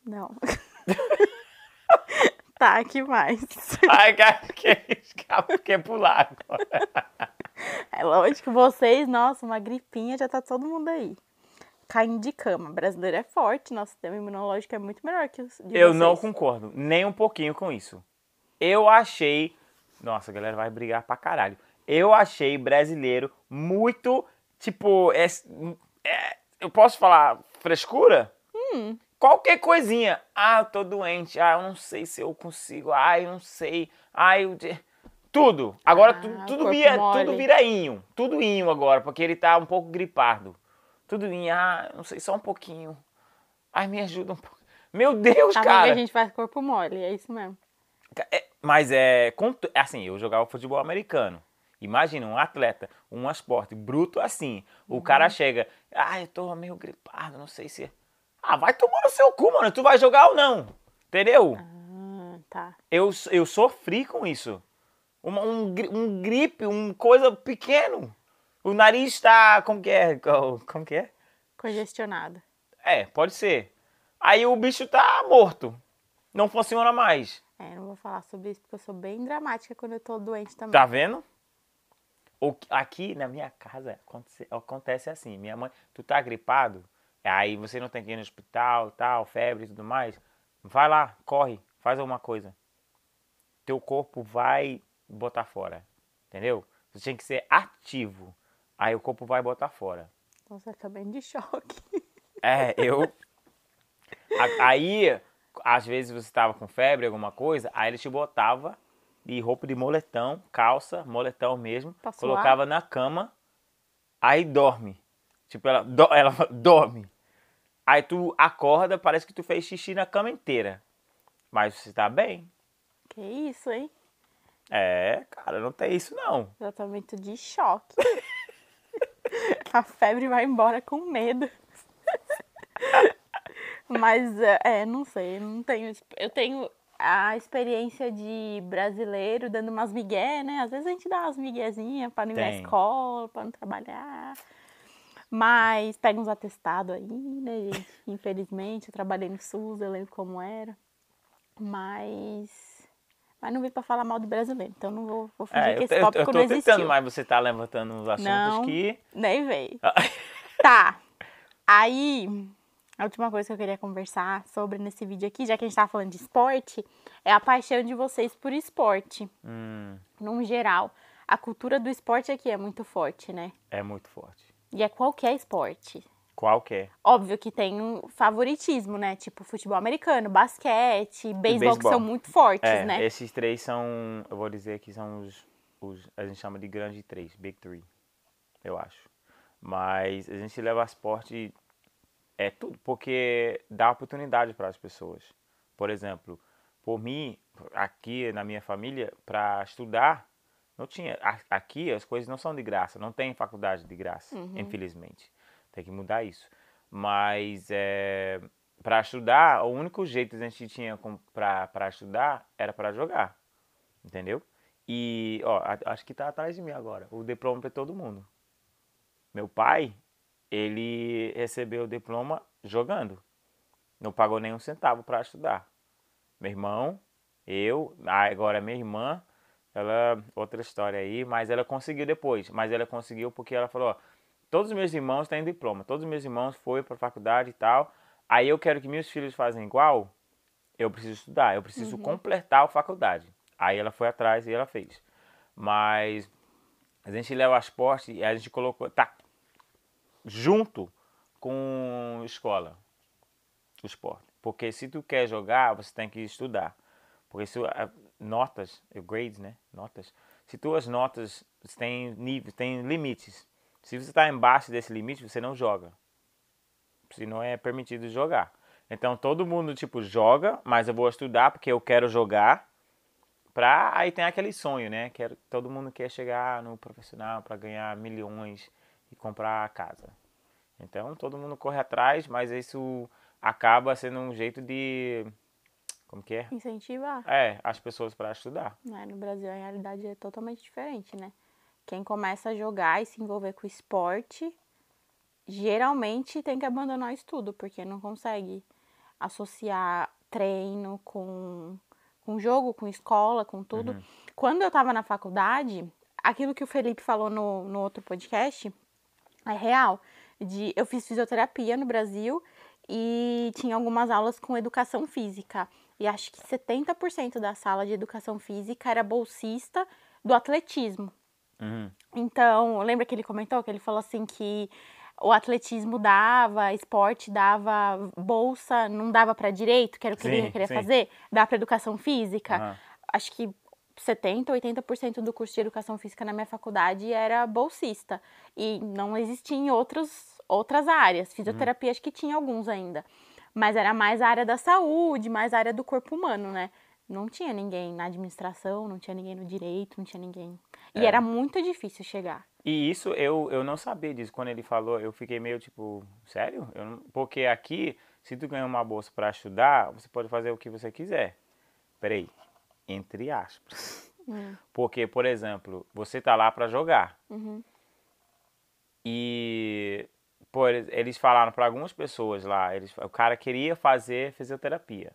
Não. tá, que mais? Ai, cara, que, que, quer pular agora. É lógico, vocês, nossa, uma gripinha já tá todo mundo aí. Caindo de cama. Brasileiro é forte, nosso sistema imunológico é muito melhor que o de Eu vocês. não concordo, nem um pouquinho com isso. Eu achei. Nossa, a galera vai brigar pra caralho. Eu achei brasileiro muito. Tipo, é, é- eu posso falar frescura? Hum. Qualquer coisinha. Ah, eu tô doente. Ah, eu não sei se eu consigo. Ah, eu não sei. Ah, eu. Tudo. Agora Ah, tudo, tudo, vira, mole. tudo vira inho. Tudo inho agora, porque ele tá um pouco gripado. Tudo inho. Ah, não sei, só um pouquinho. Ai, me ajuda um pouco. Meu Deus, Tá cara. a gente faz corpo mole, é isso mesmo. É, mas é, assim, eu jogava futebol americano. Imagina um atleta, um esporte bruto assim. O Uhum. cara chega, ah, eu tô meio gripado, não sei se. Ah, vai tomar no seu cu, mano. Tu vai jogar ou não? Entendeu? Ah, tá. Eu, eu sofri com isso. Uma- um, um gripe, um coisa pequeno. O nariz tá. Como que é? Co- Como que é? Congestionado. É, pode ser. Aí o bicho tá morto. Não funciona mais. É, não vou falar sobre isso porque eu sou bem dramática quando eu tô doente também. Tá vendo? Aqui na minha casa acontece, acontece assim, minha mãe, tu tá gripado, aí você não tem que ir no hospital, tal, febre e tudo mais, vai lá, corre, faz alguma coisa. Teu corpo vai botar fora, entendeu? Você tem que ser ativo. Aí o corpo vai botar fora. Nossa, acabei de choque. É, eu. Aí, às vezes você estava com febre, alguma coisa, aí ele te botava de roupa de moletão, calça, moletão mesmo, colocava na cama, aí dorme. Tipo, ela, do- ela fala, dorme. Aí tu acorda, parece que tu fez xixi na cama inteira. Mas você tá bem. Que isso, hein? É, cara, não tem isso não. Tratamento de choque. A febre vai embora com medo. Mas, é, é, não sei, não tenho. Eu tenho a experiência de brasileiro dando umas migué, né? Às vezes a gente dá umas miguezinhas pra não ir na Tem. escola, pra não trabalhar. Mas pega uns atestados aí, né, gente? Infelizmente, eu trabalhei no SUS, eu lembro como era. Mas. Mas não vim pra falar mal do brasileiro, então não vou, vou fingir É, que eu, esse eu, eu tópico tô não existiu. tentando, mas você tá levantando uns assuntos Não. que. Nem veio. Tá. Aí, a última coisa que eu queria conversar sobre nesse vídeo aqui, já que a gente tava falando de esporte, é a paixão de vocês por esporte, Hum, num geral. A cultura do esporte aqui é muito forte, né? é muito forte. E é qualquer esporte. Qual que é? Óbvio que tem um favoritismo, né? Tipo futebol americano, basquete, beisebol, que são muito fortes, É, né? esses três são, eu vou dizer que são os, os, a gente chama de grande três, big three, eu acho. Mas a gente leva esporte, é tudo, porque dá oportunidade para as pessoas. Por exemplo, por mim, aqui na minha família, para estudar, não tinha. Aqui as coisas não são de graça, não tem faculdade de graça, infelizmente. Tem que mudar isso. Mas é, para estudar, o único jeito que a gente tinha para estudar era para jogar. Entendeu? E, ó, acho que tá atrás de mim agora. O diploma para todo mundo. Meu pai, ele recebeu o diploma jogando. Não pagou nenhum centavo para estudar. Meu irmão, eu, ah, agora minha irmã, ela, outra história aí, mas ela conseguiu depois. Mas ela conseguiu porque ela falou, ó, todos os meus irmãos têm diploma, todos os meus irmãos foram para faculdade e tal. Aí eu quero que meus filhos façam igual, eu preciso estudar, eu preciso completar a faculdade. Aí ela foi atrás e ela fez. Mas a gente leva esporte e a gente colocou, tá junto com escola, o esporte. Porque se tu quer jogar, você tem que estudar. Porque se notas, eh, grades, né? Notas. Se tuas notas têm níveis, têm limites. Se você está embaixo desse limite, você não joga. Se não é permitido jogar. Então todo mundo tipo joga, mas eu vou estudar porque eu quero jogar. Pra aí tem aquele sonho, né? Quero, todo mundo quer chegar no profissional para ganhar milhões e comprar casa. Então todo mundo corre atrás, mas isso acaba sendo um jeito de como que é? Incentivar. É, as pessoas para estudar. né? No Brasil a realidade é totalmente diferente, né? Quem começa a jogar e se envolver com esporte, geralmente tem que abandonar o estudo, porque não consegue associar treino com, com jogo, com escola, com tudo. Quando eu tava na faculdade, aquilo que o Felipe falou no, no outro podcast é real. De, eu fiz fisioterapia no Brasil e tinha algumas aulas com educação física. E acho que 70% da sala de educação física era bolsista do atletismo. Uhum. Então, lembra que ele comentou que ele falou assim que o atletismo dava, esporte dava bolsa, não dava para direito, que era o que Sim, ele queria sim. fazer, dá para educação física. Aham. Acho que 70, 80% do curso de educação física na minha faculdade era bolsista e não existia em outros, outras áreas. Fisioterapia acho que tinha alguns ainda, mas era mais a área da saúde, mais a área do corpo humano, né? Não tinha ninguém na administração, não tinha ninguém no direito, não tinha ninguém. E É. era muito difícil chegar. E isso eu, eu não sabia disso. Quando ele falou, eu fiquei meio tipo, sério? Não- Porque aqui, se tu ganhar uma bolsa para estudar, você pode fazer o que você quiser. Peraí, entre aspas. Porque, por exemplo, você tá lá para jogar. E por, eles falaram para algumas pessoas lá, eles, o cara queria fazer fisioterapia,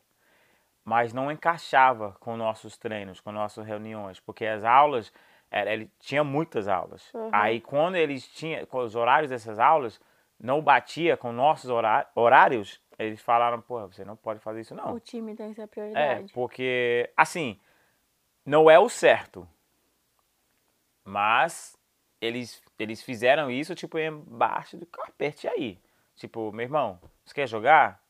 mas não encaixava com nossos treinos, com nossas reuniões, porque as aulas, ele tinha muitas aulas. Uhum. Aí quando eles tinham, com os horários dessas aulas, não batia com nossos horá- horários, eles falaram, pô, você não pode fazer isso não. O time tem essa É, prioridade. porque, assim, não é o certo. Mas eles, eles fizeram isso, tipo, embaixo do carpete aí. Tipo, meu irmão, você quer jogar?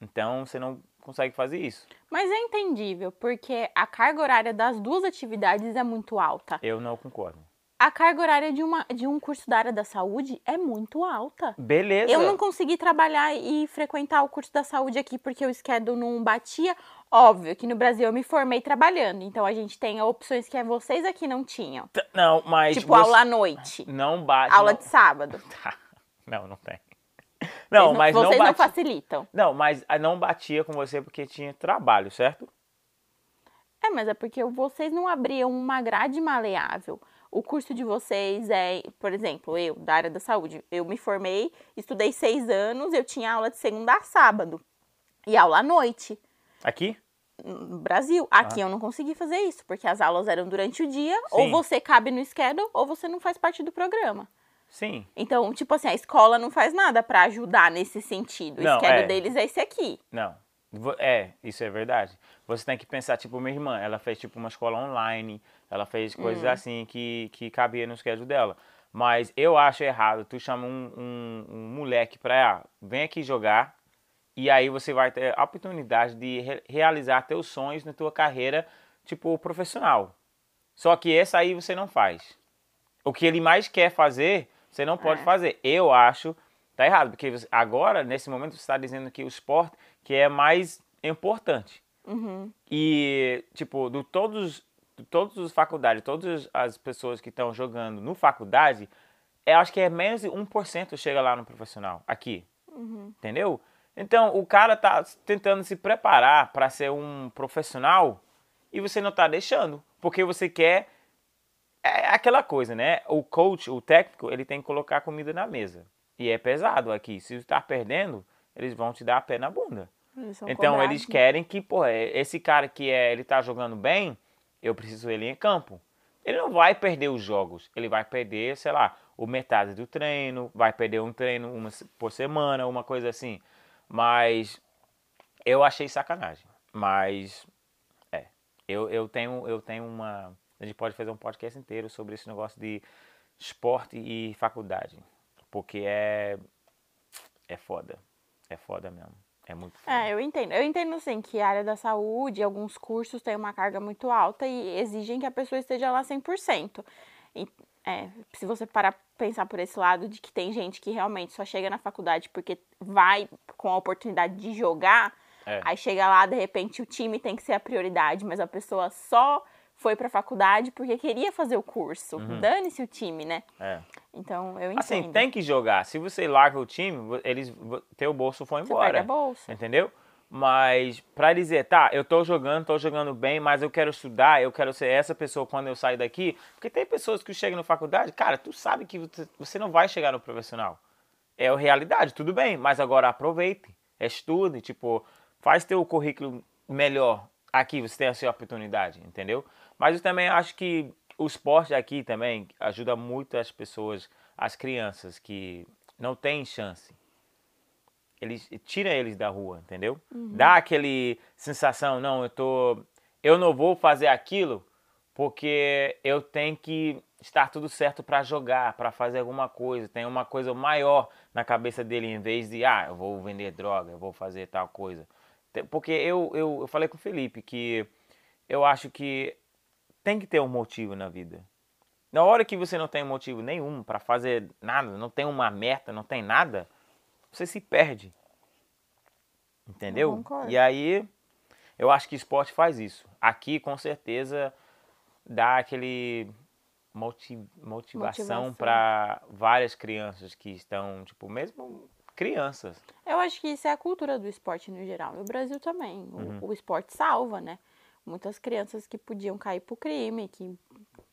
Então você não consegue fazer isso. Mas é entendível, porque a carga horária das duas atividades é muito alta. Eu não concordo. A carga horária de, uma, de um curso da área da saúde é muito alta. Beleza. Eu não consegui trabalhar e frequentar o curso da saúde aqui porque o schedule não batia. Óbvio que no Brasil eu me formei trabalhando, então a gente tem opções que vocês aqui não tinham. T- Não, mas. Tipo, você- aula à noite, Não bate. aula não... de sábado. Tá. Não, não tem. Não, Vocês mas não vocês não bate. facilitam. Não, mas ah, não batia com você porque tinha trabalho, certo? É, mas é porque vocês não abriam uma grade maleável. O curso de vocês é, por exemplo, eu, da área da saúde, eu me formei, estudei seis anos, eu tinha aula de segunda a sábado e aula à noite Aqui? no Brasil. Aqui eu não consegui fazer isso, porque as aulas eram durante o dia, ou Sim. você cabe no schedule, ou você não faz parte do programa. Sim. Então, tipo assim, a escola não faz nada pra ajudar nesse sentido. O Não, schedule é. deles é esse aqui. Não. É, isso é verdade. Você tem que pensar, tipo, minha irmã, ela fez tipo uma escola online, ela fez coisas assim que, que cabia no schedule dela. Mas eu acho errado, tu chama um, um, um moleque pra, ah, vem aqui jogar, e aí você vai ter a oportunidade de re- realizar teus sonhos na tua carreira, tipo, profissional. Só que essa aí você não faz. O que ele mais quer fazer, você não pode É. fazer. Eu acho tá errado, porque agora, nesse momento, você está dizendo que o esporte que é mais importante. Uhum. E, tipo, de todos, de todas as faculdades, todas as pessoas que estão jogando no faculdade, eu acho que é menos de 1% chega lá no profissional, aqui. Entendeu? Então, o cara tá tentando se preparar para ser um profissional e você não tá deixando, porque você quer é aquela coisa, né? O coach, o técnico, ele tem que colocar comida na mesa. E é pesado aqui. Se você tá perdendo, eles vão te dar a pé na bunda. Eles Então cobrados. eles querem que, pô, é- esse cara que é, ele tá jogando bem, eu preciso ele em campo. Ele não vai perder os jogos, ele vai perder, sei lá, o metade do treino, vai perder um treino uma por semana, uma coisa assim. Mas eu achei sacanagem. Mas é, eu, eu tenho eu tenho uma, a gente pode fazer um podcast inteiro sobre esse negócio de esporte e faculdade, porque é é foda, é foda mesmo, é muito foda. É, eu entendo. Eu entendo, assim, que a área da saúde, alguns cursos têm uma carga muito alta e exigem que a pessoa esteja lá 100%. E, é, se você parar pensar por esse lado de que tem gente que realmente só chega na faculdade porque vai com a oportunidade de jogar, É. aí chega lá, de repente o time tem que ser a prioridade, mas a pessoa só foi pra faculdade porque queria fazer o curso. Dane-se o time, né? É. Então, eu entendo. Assim, tem que jogar. Se você larga o time, eles, teu bolso foi Você embora. perde a bolsa. Entendeu? Mas pra dizer, tá, eu tô jogando, tô jogando bem, mas eu quero estudar, eu quero ser essa pessoa quando eu sair daqui. Porque tem pessoas que chegam na faculdade, cara, tu sabe que você- você não vai chegar no profissional. É a realidade, tudo bem, mas agora aproveite, estude, tipo, faz teu currículo melhor. Aqui você tem a sua oportunidade, entendeu? Mas eu também acho que o esporte aqui também ajuda muito as pessoas, as crianças que não têm chance eles tira eles da rua, entendeu? Dá aquele sensação, não, eu tô eu não vou fazer aquilo porque eu tenho que estar tudo certo para jogar, para fazer alguma coisa, tem uma coisa maior na cabeça dele em vez de ah, eu vou vender droga, eu vou fazer tal coisa. Porque eu, eu, eu falei com o Felipe que eu acho que tem que ter um motivo na vida. Na hora que você não tem motivo nenhum para fazer nada, não tem uma meta, não tem nada, você se perde. Entendeu? E aí, eu acho que esporte faz isso. Aqui, com certeza, dá aquele moti- motivação Motivação. para várias crianças que estão, tipo, mesmo crianças. Eu acho que isso é a cultura do esporte no geral. No Brasil também. O, Uhum. o esporte salva, né? Muitas crianças que podiam cair pro crime, que,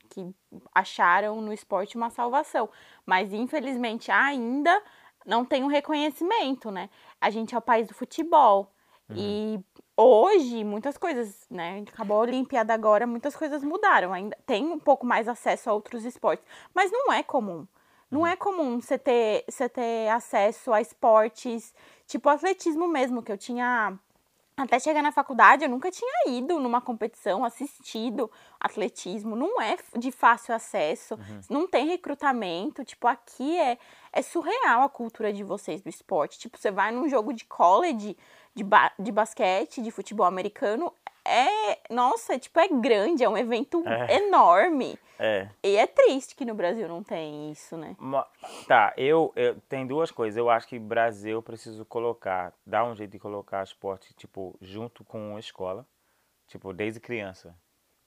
que acharam no esporte uma salvação. Mas, infelizmente, ainda não tem um reconhecimento, né? A gente é o país do futebol. E hoje, muitas coisas, né? Acabou a Olimpíada agora, muitas coisas mudaram. Ainda tem um pouco mais acesso a outros esportes. Mas não é comum. Não é comum você ter, você ter acesso a esportes, tipo atletismo mesmo, que eu tinha até chegar na faculdade, eu nunca tinha ido numa competição, assistido atletismo. Não é de fácil acesso, uhum. não tem recrutamento. Tipo, aqui é, é surreal a cultura de vocês do esporte. Tipo, você vai num jogo de college, de, ba de basquete, de futebol americano, é. Nossa, tipo, é grande, é um evento é. enorme. É. E é triste que no Brasil não tem isso, né? Tá, eu, eu. Tem duas coisas. Eu acho que Brasil eu preciso colocar, dar um jeito de colocar esporte, tipo, junto com a escola. Tipo, desde criança.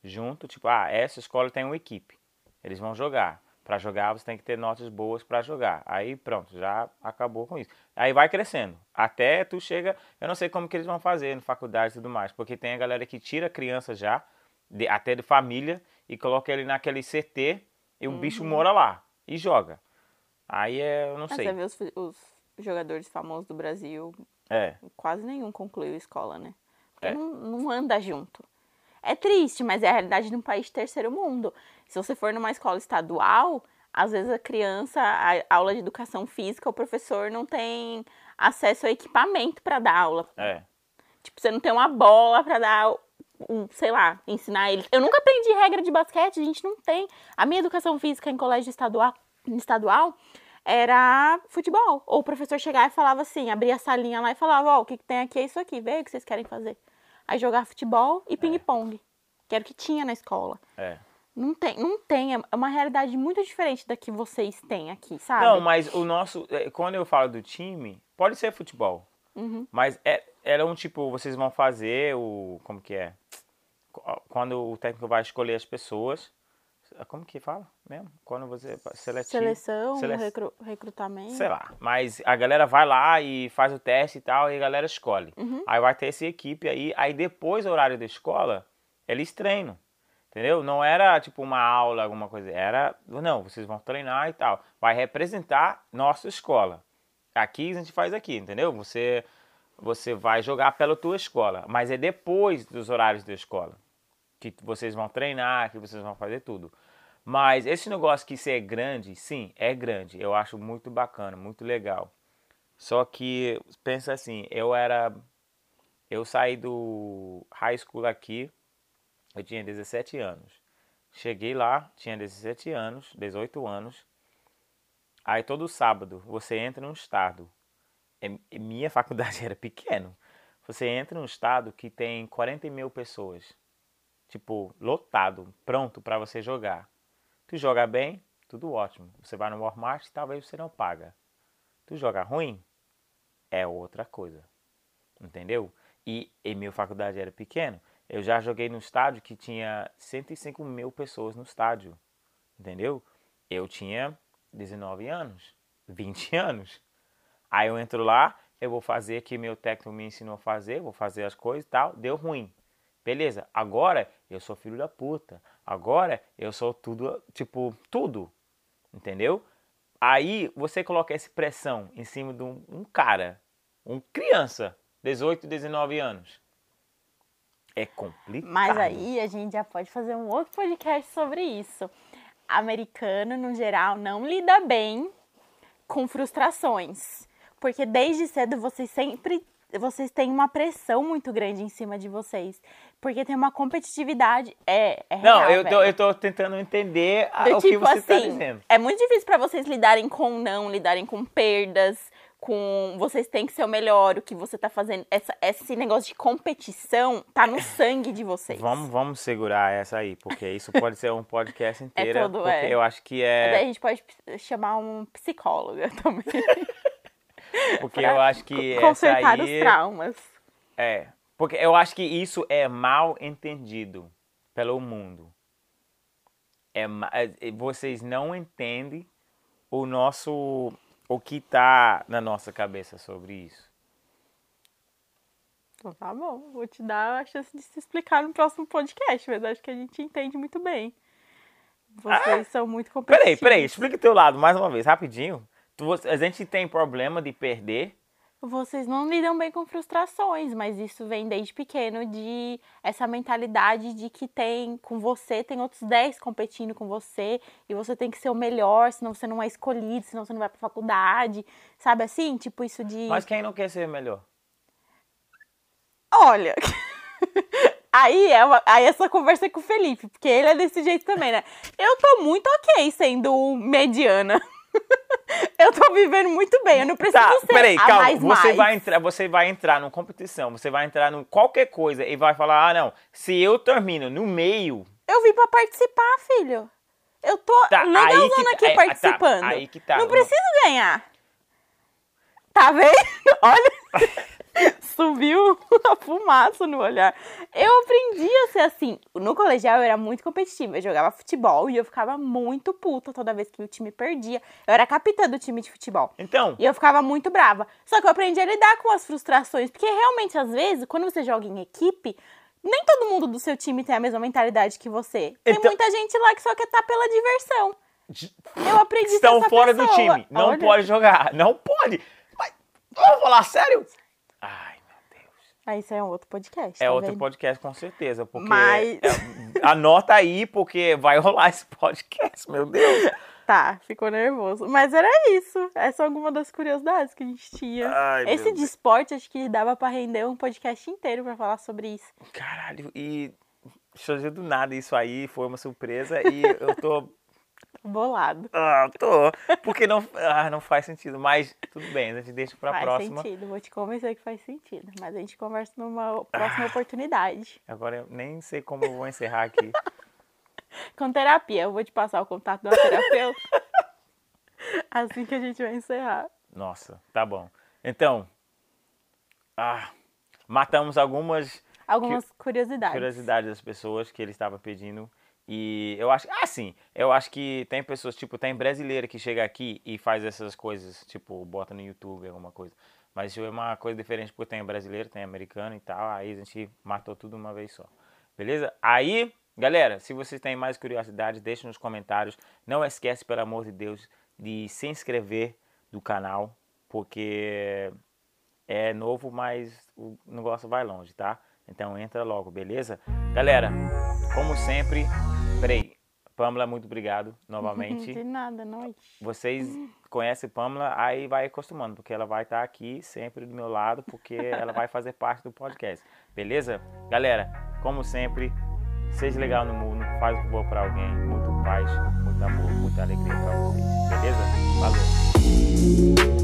Junto, tipo, ah, essa escola tem uma equipe. Eles vão jogar para jogar você tem que ter notas boas para jogar. Aí pronto, já acabou com isso. Aí vai crescendo. Até tu chega, eu não sei como que eles vão fazer na faculdade e tudo mais, porque tem a galera que tira a criança já, de, até de família, e coloca ele naquele CT e o uhum. bicho mora lá e joga. Aí é, eu não Mas sei. Você vê os, os, jogadores famosos do Brasil, é. quase nenhum concluiu escola, né? Porque é. não, não anda junto. É triste, mas é a realidade de um país terceiro mundo. Se você for numa escola estadual, às vezes a criança, a aula de educação física, o professor não tem acesso ao equipamento para dar aula. É. Tipo, você não tem uma bola para dar, um, sei lá, ensinar eles. Eu nunca aprendi regra de basquete, a gente não tem. A minha educação física em colégio estadual, estadual era futebol. Ou o professor chegava e falava assim, abria a salinha lá e falava, ó, oh, o que, que tem aqui é isso aqui, vê o que vocês querem fazer. Aí jogar futebol e ping-pong, é. que era o que tinha na escola. É. Não tem, não tem. É uma realidade muito diferente da que vocês têm aqui, sabe? Não, mas o nosso. É, quando eu falo do time, pode ser futebol. Uhum. Mas é, era um tipo, vocês vão fazer o. Como que é? Quando o técnico vai escolher as pessoas. Como que fala mesmo? Quando você. Seletivo, Seleção, sele... recru, recrutamento. Sei lá. Mas a galera vai lá e faz o teste e tal, e a galera escolhe. Uhum. Aí vai ter essa equipe aí. Aí depois do horário da escola, eles treinam. Entendeu? Não era tipo uma aula, alguma coisa. Era, não, vocês vão treinar e tal. Vai representar nossa escola. Aqui a gente faz aqui, entendeu? Você você vai jogar pela tua escola, mas é depois dos horários da escola que vocês vão treinar, que vocês vão fazer tudo. Mas esse negócio que ser grande, sim, é grande. Eu acho muito bacana, muito legal. Só que pensa assim, eu era eu saí do high school aqui eu tinha 17 anos. Cheguei lá, tinha 17 anos, 18 anos. Aí todo sábado você entra num estado. E minha faculdade era pequeno. Você entra num estado que tem 40 mil pessoas. Tipo, lotado, pronto para você jogar. Tu joga bem, tudo ótimo. Você vai no Walmart, talvez você não paga. Tu joga ruim, é outra coisa. Entendeu? E, e minha faculdade era pequeno. Eu já joguei no estádio que tinha 105 mil pessoas no estádio, entendeu? Eu tinha 19 anos, 20 anos. Aí eu entro lá, eu vou fazer o que meu técnico me ensinou a fazer, vou fazer as coisas e tal, deu ruim. Beleza, agora eu sou filho da puta. Agora eu sou tudo, tipo, tudo. Entendeu? Aí você coloca essa pressão em cima de um, um cara, um criança, 18, 19 anos. É complicado. Mas aí a gente já pode fazer um outro podcast sobre isso. Americano, no geral, não lida bem com frustrações. Porque desde cedo vocês sempre vocês têm uma pressão muito grande em cima de vocês. Porque tem uma competitividade. É, é Não, real, eu, tô, eu tô tentando entender a, o tipo, que você tá assim, dizendo. É muito difícil para vocês lidarem com não, lidarem com perdas, com vocês têm que ser o melhor, o que você tá fazendo. Essa, esse negócio de competição tá no sangue de vocês. Vamos, vamos segurar essa aí, porque isso pode ser um podcast inteiro. É todo, porque é. eu acho que é. Mas aí a gente pode chamar um psicólogo também. porque eu acho que. Consertar essa aí... os traumas. É. Porque eu acho que isso é mal entendido pelo mundo. É, é vocês não entendem o nosso o que está na nossa cabeça sobre isso? Então tá bom, vou te dar a chance de se explicar no próximo podcast, mas acho que a gente entende muito bem. Vocês ah, são muito competitivos. Peraí, peraí, explica o teu lado mais uma vez, rapidinho. Tu, a gente tem problema de perder vocês não lidam bem com frustrações, mas isso vem desde pequeno de essa mentalidade de que tem com você, tem outros 10 competindo com você e você tem que ser o melhor, senão você não é escolhido, senão você não vai pra faculdade, sabe assim? Tipo isso de Mas quem não quer ser melhor? Olha. Aí, é uma, aí essa conversa é com o Felipe, porque ele é desse jeito também, né? Eu tô muito ok sendo mediana. eu tô vivendo muito bem, eu não preciso Tá, ser peraí, a calma. mais Você mais. vai entrar, você vai entrar numa competição, você vai entrar em qualquer coisa e vai falar: "Ah, não, se eu termino no meio, Eu vim pra participar, filho. Eu tô Tá, legalzona aqui aí- tá, participando. aí que tá. Não preciso ganhar. Tá vendo? Olha. Subiu a fumaça no olhar. Eu aprendi a ser assim. No colegial eu era muito competitiva. Eu jogava futebol e eu ficava muito puta toda vez que o time perdia. Eu era capitã do time de futebol. então, E eu ficava muito brava. Só que eu aprendi a lidar com as frustrações. Porque realmente, às vezes, quando você joga em equipe, nem todo mundo do seu time tem a mesma mentalidade que você. Tem Então- muita gente lá que só quer estar pela diversão. Eu aprendi estão fora do pessoa. time, não Olha, pode jogar, não pode. Mas, vamos falar sério? Ai, meu Deus. Ah, isso é um outro podcast. É tá outro vendo? podcast com certeza, porque Mas- é, anota aí porque vai rolar esse podcast, meu Deus. Tá, ficou nervoso. Mas era isso. Essa é alguma das curiosidades que a gente tinha. Ai, Esse de esporte, acho que dava pra render um podcast inteiro pra falar sobre isso. Caralho, e surgiu do nada isso aí, foi uma surpresa e eu tô Bolado. Ah, tô. Porque não, ah, não faz sentido. Mas tudo bem, a gente deixa pra faz próxima. sentido. Vou te convencer que faz sentido. Mas a gente conversa numa próxima oportunidade. Agora eu nem sei como eu vou encerrar aqui. Com terapia. Eu vou te passar o contato do terapeuta. assim que a gente vai encerrar. Nossa, tá bom. Então, ah, matamos algumas Algumas curiosidades. curiosidades das pessoas que ele estava pedindo. E eu acho, ah, sim, eu acho que tem pessoas, tipo, tem brasileira que chega aqui e faz essas coisas, tipo, bota no YouTube alguma coisa. Mas isso é uma coisa diferente, porque tem brasileiro, tem americano e tal, aí a gente matou tudo uma vez só. Beleza? Aí, galera, se vocês têm mais curiosidades, deixem nos comentários. Não esquece, pelo amor de Deus, de se inscrever do canal, porque é novo, mas o negócio vai longe, tá? Então entra logo, beleza? Galera, como sempre, Pamela, muito obrigado novamente. De nada, não. Vocês conhecem Pamela, aí vai acostumando, porque ela vai estar aqui sempre do meu lado, porque ela vai fazer parte do podcast, beleza? Galera, como sempre, seja legal no mundo, faz um favor pra alguém, muito paz, muito amor, muita alegria pra vocês, beleza? Valeu!